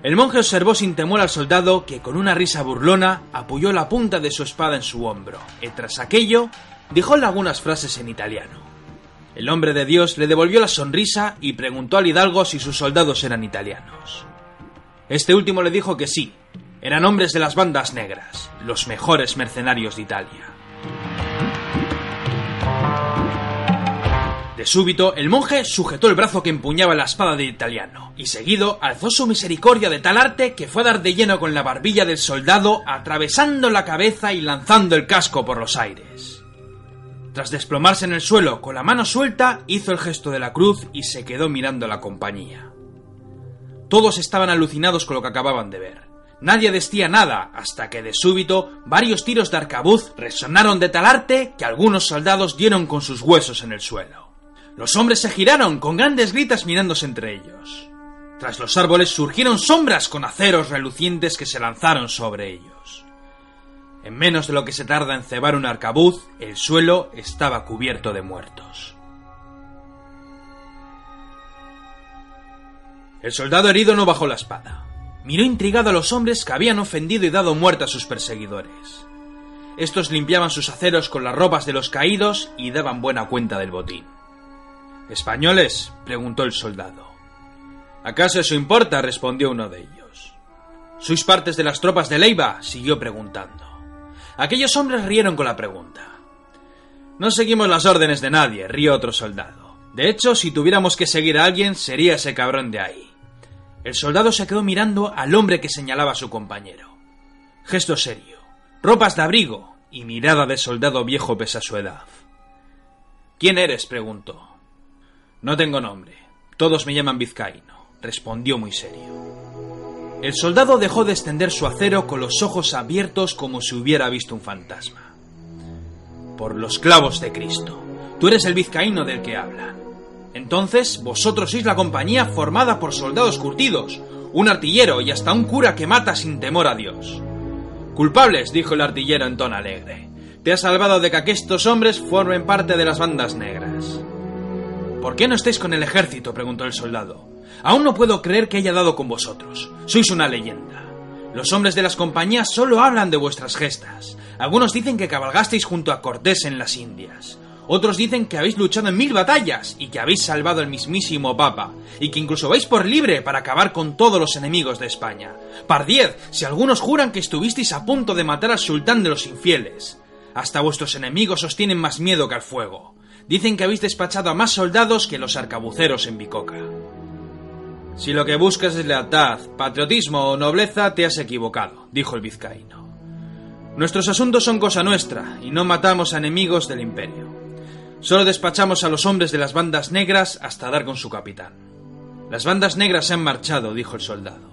El monje observó sin temor al soldado que con una risa burlona apoyó la punta de su espada en su hombro y tras aquello Dijóle algunas frases en italiano. El hombre de Dios le devolvió la sonrisa y preguntó al hidalgo si sus soldados eran italianos. Este último le dijo que sí, eran hombres de las bandas negras, los mejores mercenarios de Italia. De súbito, el monje sujetó el brazo que empuñaba la espada del italiano, y seguido alzó su misericordia de tal arte que fue a dar de lleno con la barbilla del soldado, atravesando la cabeza y lanzando el casco por los aires. Tras desplomarse en el suelo con la mano suelta, hizo el gesto de la cruz y se quedó mirando a la compañía. Todos estaban alucinados con lo que acababan de ver. Nadie decía nada, hasta que de súbito varios tiros de arcabuz resonaron de tal arte que algunos soldados dieron con sus huesos en el suelo. Los hombres se giraron con grandes gritas mirándose entre ellos. Tras los árboles surgieron sombras con aceros relucientes que se lanzaron sobre ellos. En menos de lo que se tarda en cebar un arcabuz, el suelo estaba cubierto de muertos. El soldado herido no bajó la espada. Miró intrigado a los hombres que habían ofendido y dado muerte a sus perseguidores. Estos limpiaban sus aceros con las ropas de los caídos y daban buena cuenta del botín. ¿Españoles? preguntó el soldado. ¿Acaso eso importa? respondió uno de ellos. ¿Sois partes de las tropas de Leiva? siguió preguntando. Aquellos hombres rieron con la pregunta. No seguimos las órdenes de nadie, rió otro soldado. De hecho, si tuviéramos que seguir a alguien, sería ese cabrón de ahí. El soldado se quedó mirando al hombre que señalaba a su compañero. Gesto serio, ropas de abrigo y mirada de soldado viejo pese a su edad. ¿Quién eres? preguntó. No tengo nombre. Todos me llaman Vizcaíno, respondió muy serio. El soldado dejó de extender su acero con los ojos abiertos como si hubiera visto un fantasma. Por los clavos de Cristo. Tú eres el vizcaíno del que hablan. Entonces, vosotros sois la compañía formada por soldados curtidos, un artillero y hasta un cura que mata sin temor a Dios. Culpables, dijo el artillero en tono alegre. Te has salvado de que aquestos hombres formen parte de las bandas negras. ¿Por qué no estáis con el ejército? preguntó el soldado. Aún no puedo creer que haya dado con vosotros. Sois una leyenda. Los hombres de las compañías solo hablan de vuestras gestas. Algunos dicen que cabalgasteis junto a Cortés en las Indias. Otros dicen que habéis luchado en mil batallas y que habéis salvado al mismísimo Papa, y que incluso vais por libre para acabar con todos los enemigos de España. Pardiez, si algunos juran que estuvisteis a punto de matar al sultán de los infieles. Hasta vuestros enemigos os tienen más miedo que al fuego. Dicen que habéis despachado a más soldados que los arcabuceros en Bicoca. Si lo que buscas es lealtad, patriotismo o nobleza, te has equivocado, dijo el vizcaíno. Nuestros asuntos son cosa nuestra, y no matamos a enemigos del imperio. Solo despachamos a los hombres de las bandas negras hasta dar con su capitán. Las bandas negras se han marchado, dijo el soldado.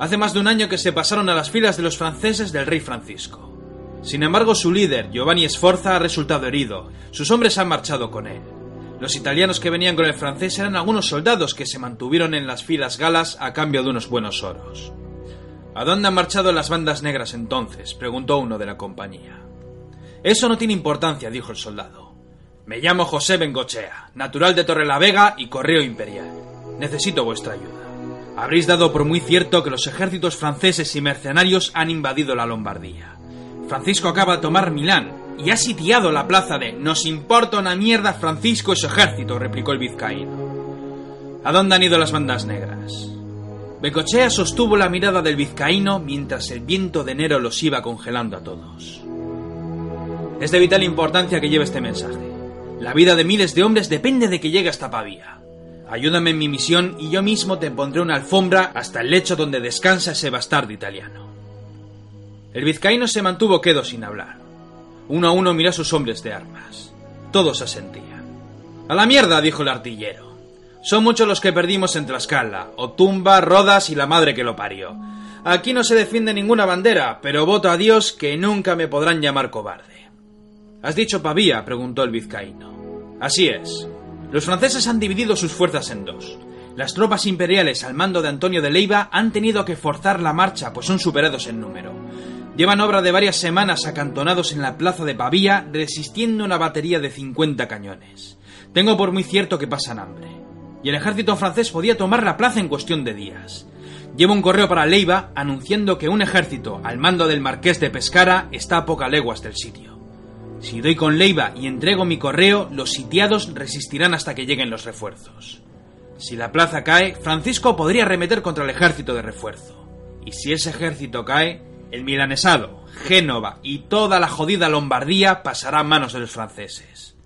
Hace más de un año que se pasaron a las filas de los franceses del rey Francisco. Sin embargo, su líder, Giovanni Sforza, ha resultado herido. Sus hombres han marchado con él. Los italianos que venían con el francés eran algunos soldados que se mantuvieron en las filas galas a cambio de unos buenos oros. ¿A dónde han marchado las bandas negras entonces? preguntó uno de la compañía. Eso no tiene importancia, dijo el soldado. Me llamo José Bengochea, natural de Torrelavega y Correo Imperial. Necesito vuestra ayuda. Habréis dado por muy cierto que los ejércitos franceses y mercenarios han invadido la Lombardía. Francisco acaba de tomar Milán y ha sitiado la plaza de Nos importa una mierda Francisco y su ejército, replicó el vizcaíno. ¿A dónde han ido las bandas negras? Bengochea sostuvo la mirada del vizcaíno mientras el viento de enero los iba congelando a todos. Es de vital importancia que lleve este mensaje. La vida de miles de hombres depende de que llegue hasta Pavía. Ayúdame en mi misión y yo mismo te pondré una alfombra hasta el lecho donde descansa ese bastardo italiano. El vizcaíno se mantuvo quedo sin hablar. Uno a uno miró a sus hombres de armas. Todos asentían. A la mierda, dijo el artillero. Son muchos los que perdimos en Tlaxcala, Otumba, Rodas y la madre que lo parió. Aquí no se defiende ninguna bandera, pero voto a Dios que nunca me podrán llamar cobarde. ¿Has dicho Pavía? preguntó el vizcaíno. Así es. Los franceses han dividido sus fuerzas en dos. Las tropas imperiales al mando de Antonio de Leiva han tenido que forzar la marcha, pues son superados en número. Llevan obra de varias semanas acantonados en la plaza de Pavía, resistiendo una batería de 50 cañones. Tengo por muy cierto que pasan hambre. Y el ejército francés podía tomar la plaza en cuestión de días. Llevo un correo para Leiva anunciando que un ejército al mando del marqués de Pescara está a pocas leguas del sitio. Si doy con Leiva y entrego mi correo, los sitiados resistirán hasta que lleguen los refuerzos. Si la plaza cae, Francisco podría arremeter contra el ejército de refuerzo. Y si ese ejército cae, el milanesado, Génova y toda la jodida Lombardía pasará a manos de los franceses.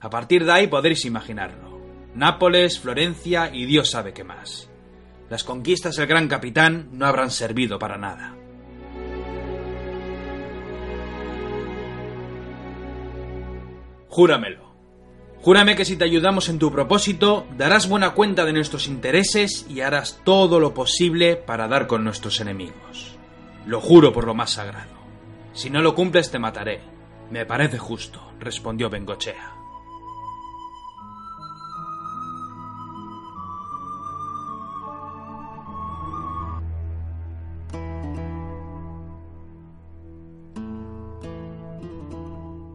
A partir de ahí podréis imaginarlo. Nápoles, Florencia y Dios sabe qué más. Las conquistas del gran capitán no habrán servido para nada. Júramelo. Júrame que si te ayudamos en tu propósito, darás buena cuenta de nuestros intereses y harás todo lo posible para dar con nuestros enemigos. Lo juro por lo más sagrado. Si no lo cumples te mataré. Me parece justo, respondió Bengochea.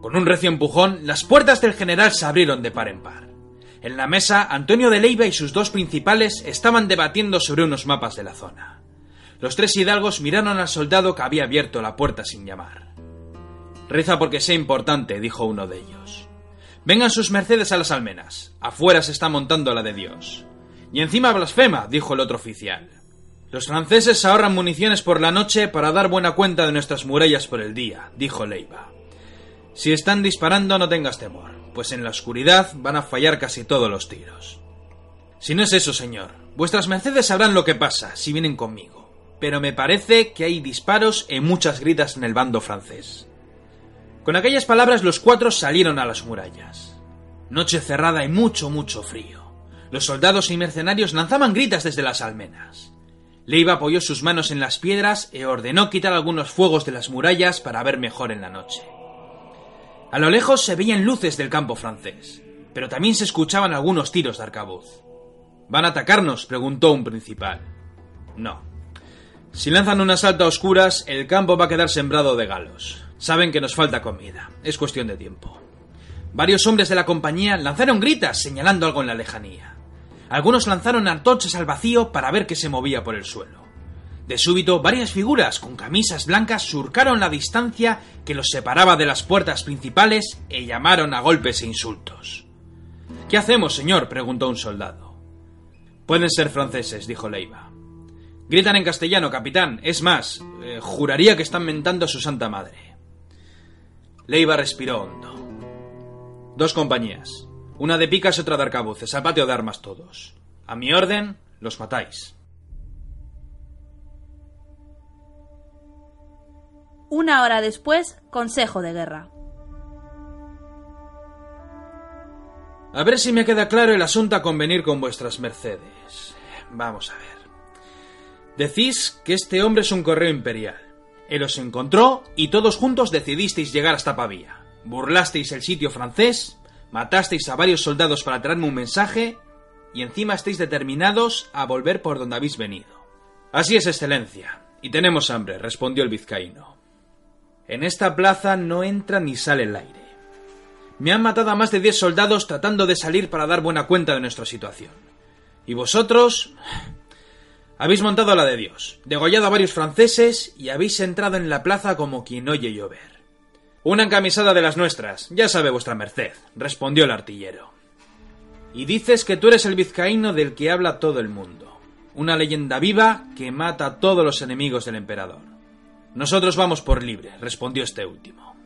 Con un recio empujón, las puertas del general se abrieron de par en par. En la mesa, Antonio de Leiva y sus dos principales estaban debatiendo sobre unos mapas de la zona. Los tres hidalgos miraron al soldado que había abierto la puerta sin llamar. Reza porque sea importante, dijo uno de ellos. Vengan sus mercedes a las almenas. Afuera se está montando la de Dios. Y encima blasfema, dijo el otro oficial. Los franceses ahorran municiones por la noche para dar buena cuenta de nuestras murallas por el día, dijo Leiva. Si están disparando no tengas temor, pues en la oscuridad van a fallar casi todos los tiros. Si no es eso, señor, vuestras mercedes sabrán lo que pasa si vienen conmigo, pero me parece que hay disparos y muchas gritas en el bando francés. Con aquellas palabras los cuatro salieron a las murallas. Noche cerrada y mucho, mucho frío. Los soldados y mercenarios lanzaban gritas desde las almenas. Leiva apoyó sus manos en las piedras e ordenó quitar algunos fuegos de las murallas para ver mejor en la noche. A lo lejos se veían luces del campo francés, pero también se escuchaban algunos tiros de arcabuz. ¿Van a atacarnos? preguntó un principal. No. Si lanzan un asalto a oscuras, el campo va a quedar sembrado de galos. Saben que nos falta comida. Es cuestión de tiempo. Varios hombres de la compañía lanzaron gritas señalando algo en la lejanía. Algunos lanzaron antorchas al vacío para ver qué se movía por el suelo. De súbito, varias figuras con camisas blancas surcaron la distancia que los separaba de las puertas principales e llamaron a golpes e insultos. ¿Qué hacemos, señor? preguntó un soldado. Pueden ser franceses, dijo Leiva. Gritan en castellano, capitán. Es más, eh, juraría que están mentando a su santa madre. Leiva respiró hondo. Dos compañías. Una de picas y otra de arcabuces. Al patio de armas todos. A mi orden, los matáis. Una hora después, Consejo de Guerra. A ver si me queda claro el asunto a convenir con vuestras mercedes. Vamos a ver. Decís que este hombre es un correo imperial. Él os encontró y todos juntos decidisteis llegar hasta Pavía. Burlasteis el sitio francés, matasteis a varios soldados para traerme un mensaje y encima estáis determinados a volver por donde habéis venido. Así es, Excelencia. Y tenemos hambre, respondió el vizcaíno. En esta plaza no entra ni sale el aire. Me han matado a más de diez soldados tratando de salir para dar buena cuenta de nuestra situación. Y vosotros... Habéis montado a la de Dios, degollado a varios franceses y habéis entrado en la plaza como quien oye llover. Una encamisada de las nuestras, ya sabe vuestra merced, respondió el artillero. Y dices que tú eres el vizcaíno del que habla todo el mundo, una leyenda viva que mata a todos los enemigos del emperador. Nosotros vamos por libre, respondió este último.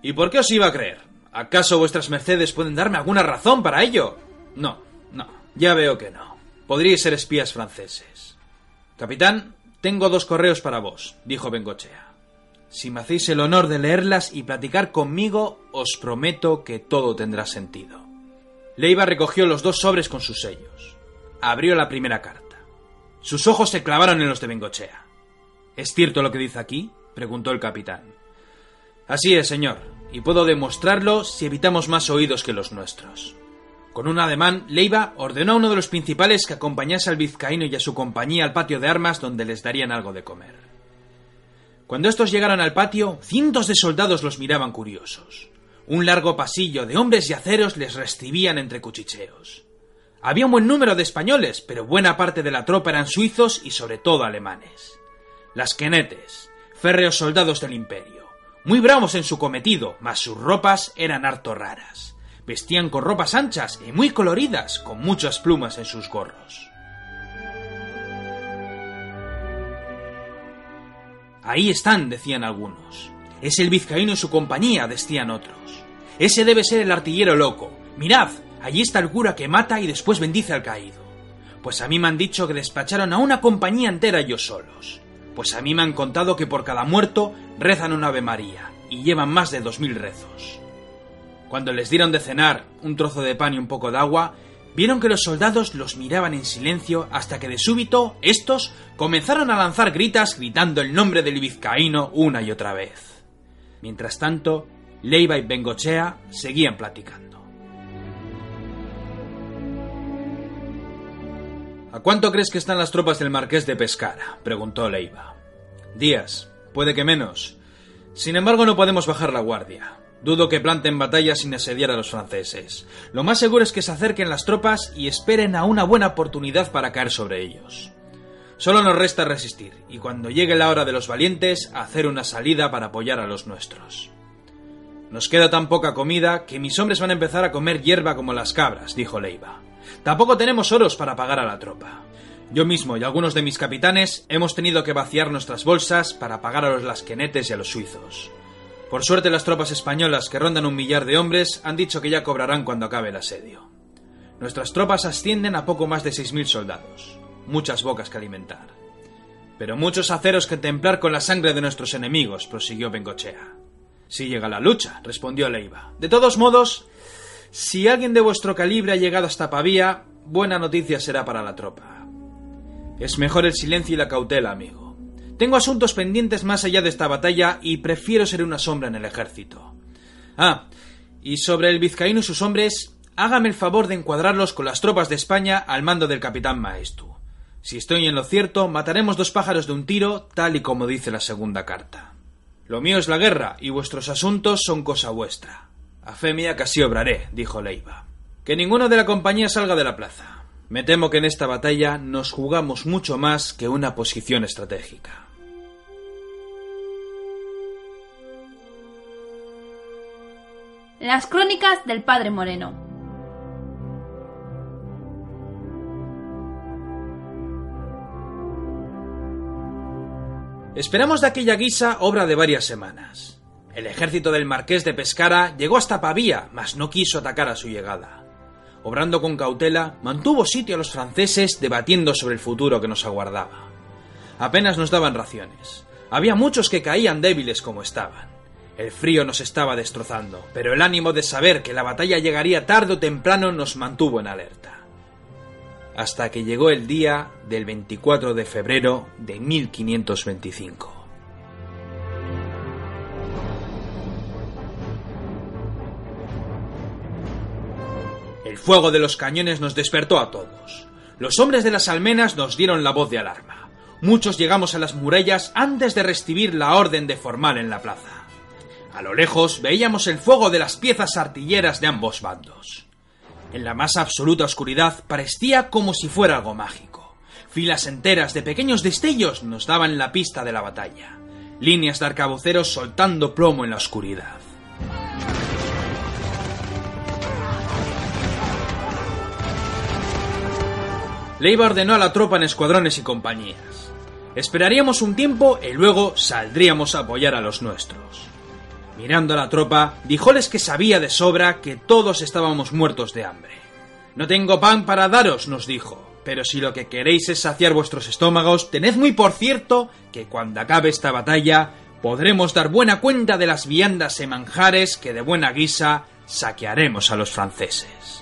¿Y por qué os iba a creer? ¿Acaso vuestras mercedes pueden darme alguna razón para ello? No, no, ya veo que no. Podríais ser espías franceses. Capitán, tengo dos correos para vos, dijo Bengochea. Si me hacéis el honor de leerlas y platicar conmigo, os prometo que todo tendrá sentido. Leiva recogió los dos sobres con sus sellos. Abrió la primera carta. Sus ojos se clavaron en los de Bengochea. ¿Es cierto lo que dice aquí? preguntó el capitán. Así es, señor, y puedo demostrarlo si evitamos más oídos que los nuestros. Con un ademán, Leiva ordenó a uno de los principales que acompañase al vizcaíno y a su compañía al patio de armas donde les darían algo de comer. Cuando estos llegaron al patio, cientos de soldados los miraban curiosos. Un largo pasillo de hombres y aceros les recibían entre cuchicheos. Había un buen número de españoles, pero buena parte de la tropa eran suizos y sobre todo alemanes. Las quenetes, férreos soldados del imperio, muy bravos en su cometido, mas sus ropas eran harto raras. Vestían con ropas anchas y muy coloridas, con muchas plumas en sus gorros. Ahí están, decían algunos. Es el vizcaíno y su compañía, decían otros. Ese debe ser el artillero loco. Mirad, allí está el cura que mata y después bendice al caído. Pues a mí me han dicho que despacharon a una compañía entera ellos solos. Pues a mí me han contado que por cada muerto rezan una Ave María y llevan más de dos mil rezos. Cuando les dieron de cenar un trozo de pan y un poco de agua, vieron que los soldados los miraban en silencio hasta que de súbito estos comenzaron a lanzar gritas gritando el nombre del vizcaíno una y otra vez. Mientras tanto, Leiva y Bengochea seguían platicando. ¿A cuánto crees que están las tropas del marqués de Pescara? preguntó Leiva. Días, puede que menos. Sin embargo, no podemos bajar la guardia. Dudo que planten batalla sin asediar a los franceses. Lo más seguro es que se acerquen las tropas y esperen a una buena oportunidad para caer sobre ellos. Solo nos resta resistir, y cuando llegue la hora de los valientes, hacer una salida para apoyar a los nuestros. Nos queda tan poca comida que mis hombres van a empezar a comer hierba como las cabras, dijo Leiva. Tampoco tenemos oros para pagar a la tropa. Yo mismo y algunos de mis capitanes hemos tenido que vaciar nuestras bolsas para pagar a los lasquenetes y a los suizos. Por suerte las tropas españolas, que rondan un millar de hombres, han dicho que ya cobrarán cuando acabe el asedio. Nuestras tropas ascienden a poco más de 6.000 soldados. Muchas bocas que alimentar. Pero muchos aceros que templar con la sangre de nuestros enemigos, prosiguió Bengochea. Si llega la lucha, respondió Leiva. De todos modos, si alguien de vuestro calibre ha llegado hasta Pavía, buena noticia será para la tropa. Es mejor el silencio y la cautela, amigo. Tengo asuntos pendientes más allá de esta batalla y prefiero ser una sombra en el ejército. Ah, y sobre el vizcaíno y sus hombres, hágame el favor de encuadrarlos con las tropas de España al mando del capitán Maestu. Si estoy en lo cierto, mataremos dos pájaros de un tiro, tal y como dice la segunda carta. Lo mío es la guerra, y vuestros asuntos son cosa vuestra. A fe mía que así obraré, dijo Leiva. Que ninguno de la compañía salga de la plaza. Me temo que en esta batalla nos jugamos mucho más que una posición estratégica. Las crónicas del Padre Moreno. Esperamos de aquella guisa obra de varias semanas. El ejército del marqués de Pescara llegó hasta Pavía, mas no quiso atacar a su llegada. Obrando con cautela, mantuvo sitio a los franceses debatiendo sobre el futuro que nos aguardaba. Apenas nos daban raciones. Había muchos que caían débiles como estaban. El frío nos estaba destrozando, pero el ánimo de saber que la batalla llegaría tarde o temprano nos mantuvo en alerta. Hasta que llegó el día del 24 de febrero de 1525. El fuego de los cañones nos despertó a todos. Los hombres de las almenas nos dieron la voz de alarma. Muchos llegamos a las murallas antes de recibir la orden de formal en la plaza. A lo lejos veíamos el fuego de las piezas artilleras de ambos bandos. En la más absoluta oscuridad parecía como si fuera algo mágico. Filas enteras de pequeños destellos nos daban la pista de la batalla. Líneas de arcabuceros soltando plomo en la oscuridad. Leiva ordenó a la tropa en escuadrones y compañías. Esperaríamos un tiempo y luego saldríamos a apoyar a los nuestros. Mirando a la tropa, dijóles que sabía de sobra que todos estábamos muertos de hambre. No tengo pan para daros, nos dijo, pero si lo que queréis es saciar vuestros estómagos, tened muy por cierto que cuando acabe esta batalla podremos dar buena cuenta de las viandas y manjares que de buena guisa saquearemos a los franceses.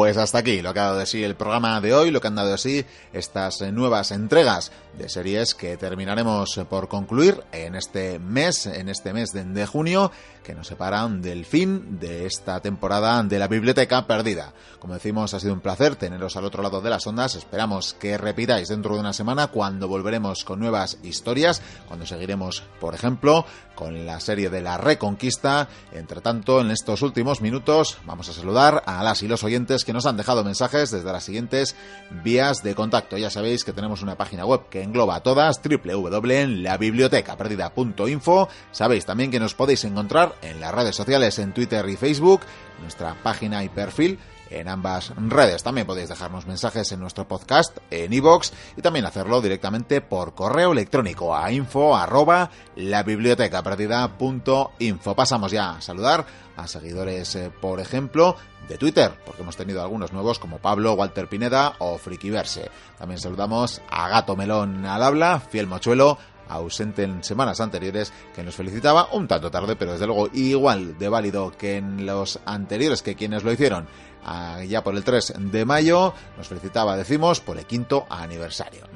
Pues hasta aquí lo que ha dado de sí el programa de hoy, lo que han dado de sí estas eh, nuevas entregas de series que terminaremos por concluir en este mes, en este mes de, junio, que nos separan del fin de esta temporada de la Biblioteca Perdida. Como decimos, ha sido un placer teneros al otro lado de las ondas. Esperamos que repitáis dentro de una semana cuando volveremos con nuevas historias, cuando seguiremos, por ejemplo, con la serie de la Reconquista. Entre tanto, en estos últimos minutos vamos a saludar a las y los oyentes que nos han dejado mensajes desde las siguientes vías de contacto. Ya sabéis que tenemos una página web que engloba todas, www.labibliotecaperdida.info. Sabéis también que nos podéis encontrar en las redes sociales, en Twitter y Facebook, nuestra página y perfil en ambas redes. También podéis dejarnos mensajes en nuestro podcast, en iVoox, y también hacerlo directamente por correo electrónico a info arroba la biblioteca info. Pasamos ya a saludar a seguidores, eh, por ejemplo, de Twitter, porque hemos tenido algunos nuevos como Pablo, Walter Pineda o Frikiverse. También saludamos a Gato Melón al habla, Fiel Mochuelo, ausente en semanas anteriores, que nos felicitaba un tanto tarde, pero desde luego igual de válido que en los anteriores que quienes lo hicieron ya por el 3 de mayo. Nos felicitaba, decimos, por el quinto aniversario.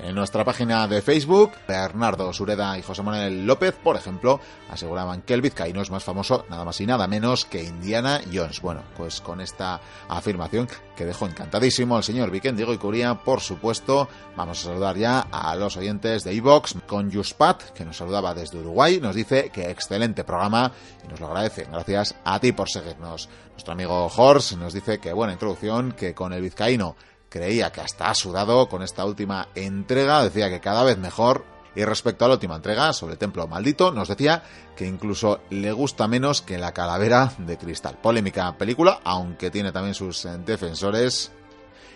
En nuestra página de Facebook, Bernardo Sureda y José Manuel López, por ejemplo, aseguraban que el vizcaíno es más famoso nada más y nada menos que Indiana Jones. Bueno, pues con esta afirmación que dejó encantadísimo el señor Diego y Curía, por supuesto, vamos a saludar ya a los oyentes de Evox con Juspat, que nos saludaba desde Uruguay, nos dice que excelente programa y nos lo agradece. Gracias a ti por seguirnos. Nuestro amigo Horst nos dice que buena introducción, que con el vizcaíno creía que hasta ha sudado con esta última entrega, decía que cada vez mejor. Y respecto a la última entrega sobre el templo maldito, nos decía que incluso le gusta menos que la calavera de cristal. Polémica película, aunque tiene también sus defensores.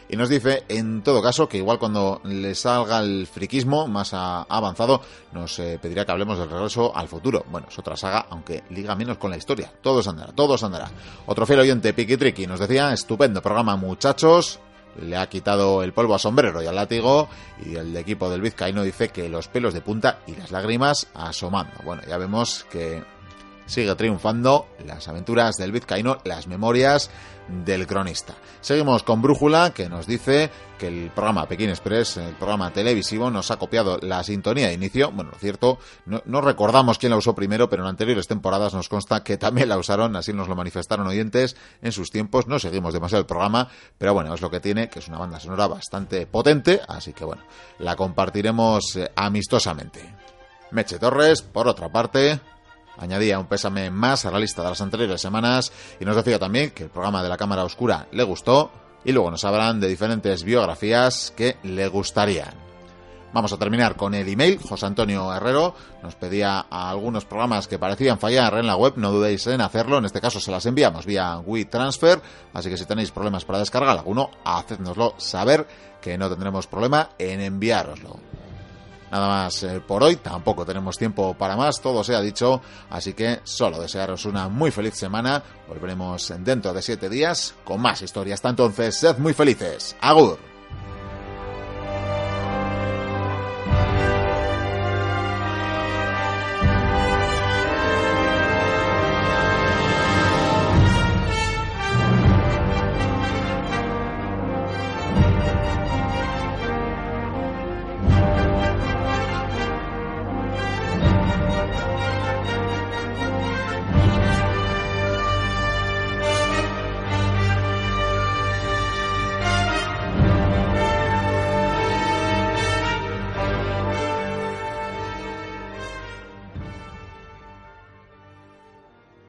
Y nos dice, en todo caso, que igual cuando le salga el friquismo más avanzado, nos eh, pedirá que hablemos del regreso al futuro. Bueno, es otra saga, aunque liga menos con la historia. Todos andará, todos andará. Otro fiel oyente, Piki Triki, nos decía, estupendo programa, muchachos le ha quitado el polvo a sombrero y al látigo y el equipo del Vizcaíno dice que los pelos de punta y las lágrimas asomando. Bueno, ya vemos que sigue triunfando las aventuras del Vizcaíno, las memorias del cronista. Seguimos con Brújula, que nos dice que el programa Pekín Express, el programa televisivo, nos ha copiado la sintonía de inicio. Bueno, lo cierto, no, recordamos quién la usó primero, pero en anteriores temporadas nos consta que también la usaron, así nos lo manifestaron oyentes en sus tiempos. No seguimos demasiado el programa, pero bueno, es lo que tiene, que es una banda sonora bastante potente, así que bueno, la compartiremos eh, amistosamente. Meche Torres, por otra parte, añadía un pésame más a la lista de las anteriores semanas y nos decía también que el programa de la Cámara Oscura le gustó y luego nos hablan de diferentes biografías que le gustarían. Vamos a terminar con el email. José Antonio Herrero nos pedía algunos programas que parecían fallar en la web. No dudéis en hacerlo. En este caso se las enviamos vía WeTransfer. Así que si tenéis problemas para descargar alguno, hacednoslo saber que no tendremos problema en enviároslo. Nada más eh, por hoy, tampoco tenemos tiempo para más, todo se ha dicho, así que solo desearos una muy feliz semana, volveremos dentro de siete días con más historias, hasta entonces, sed muy felices, agur.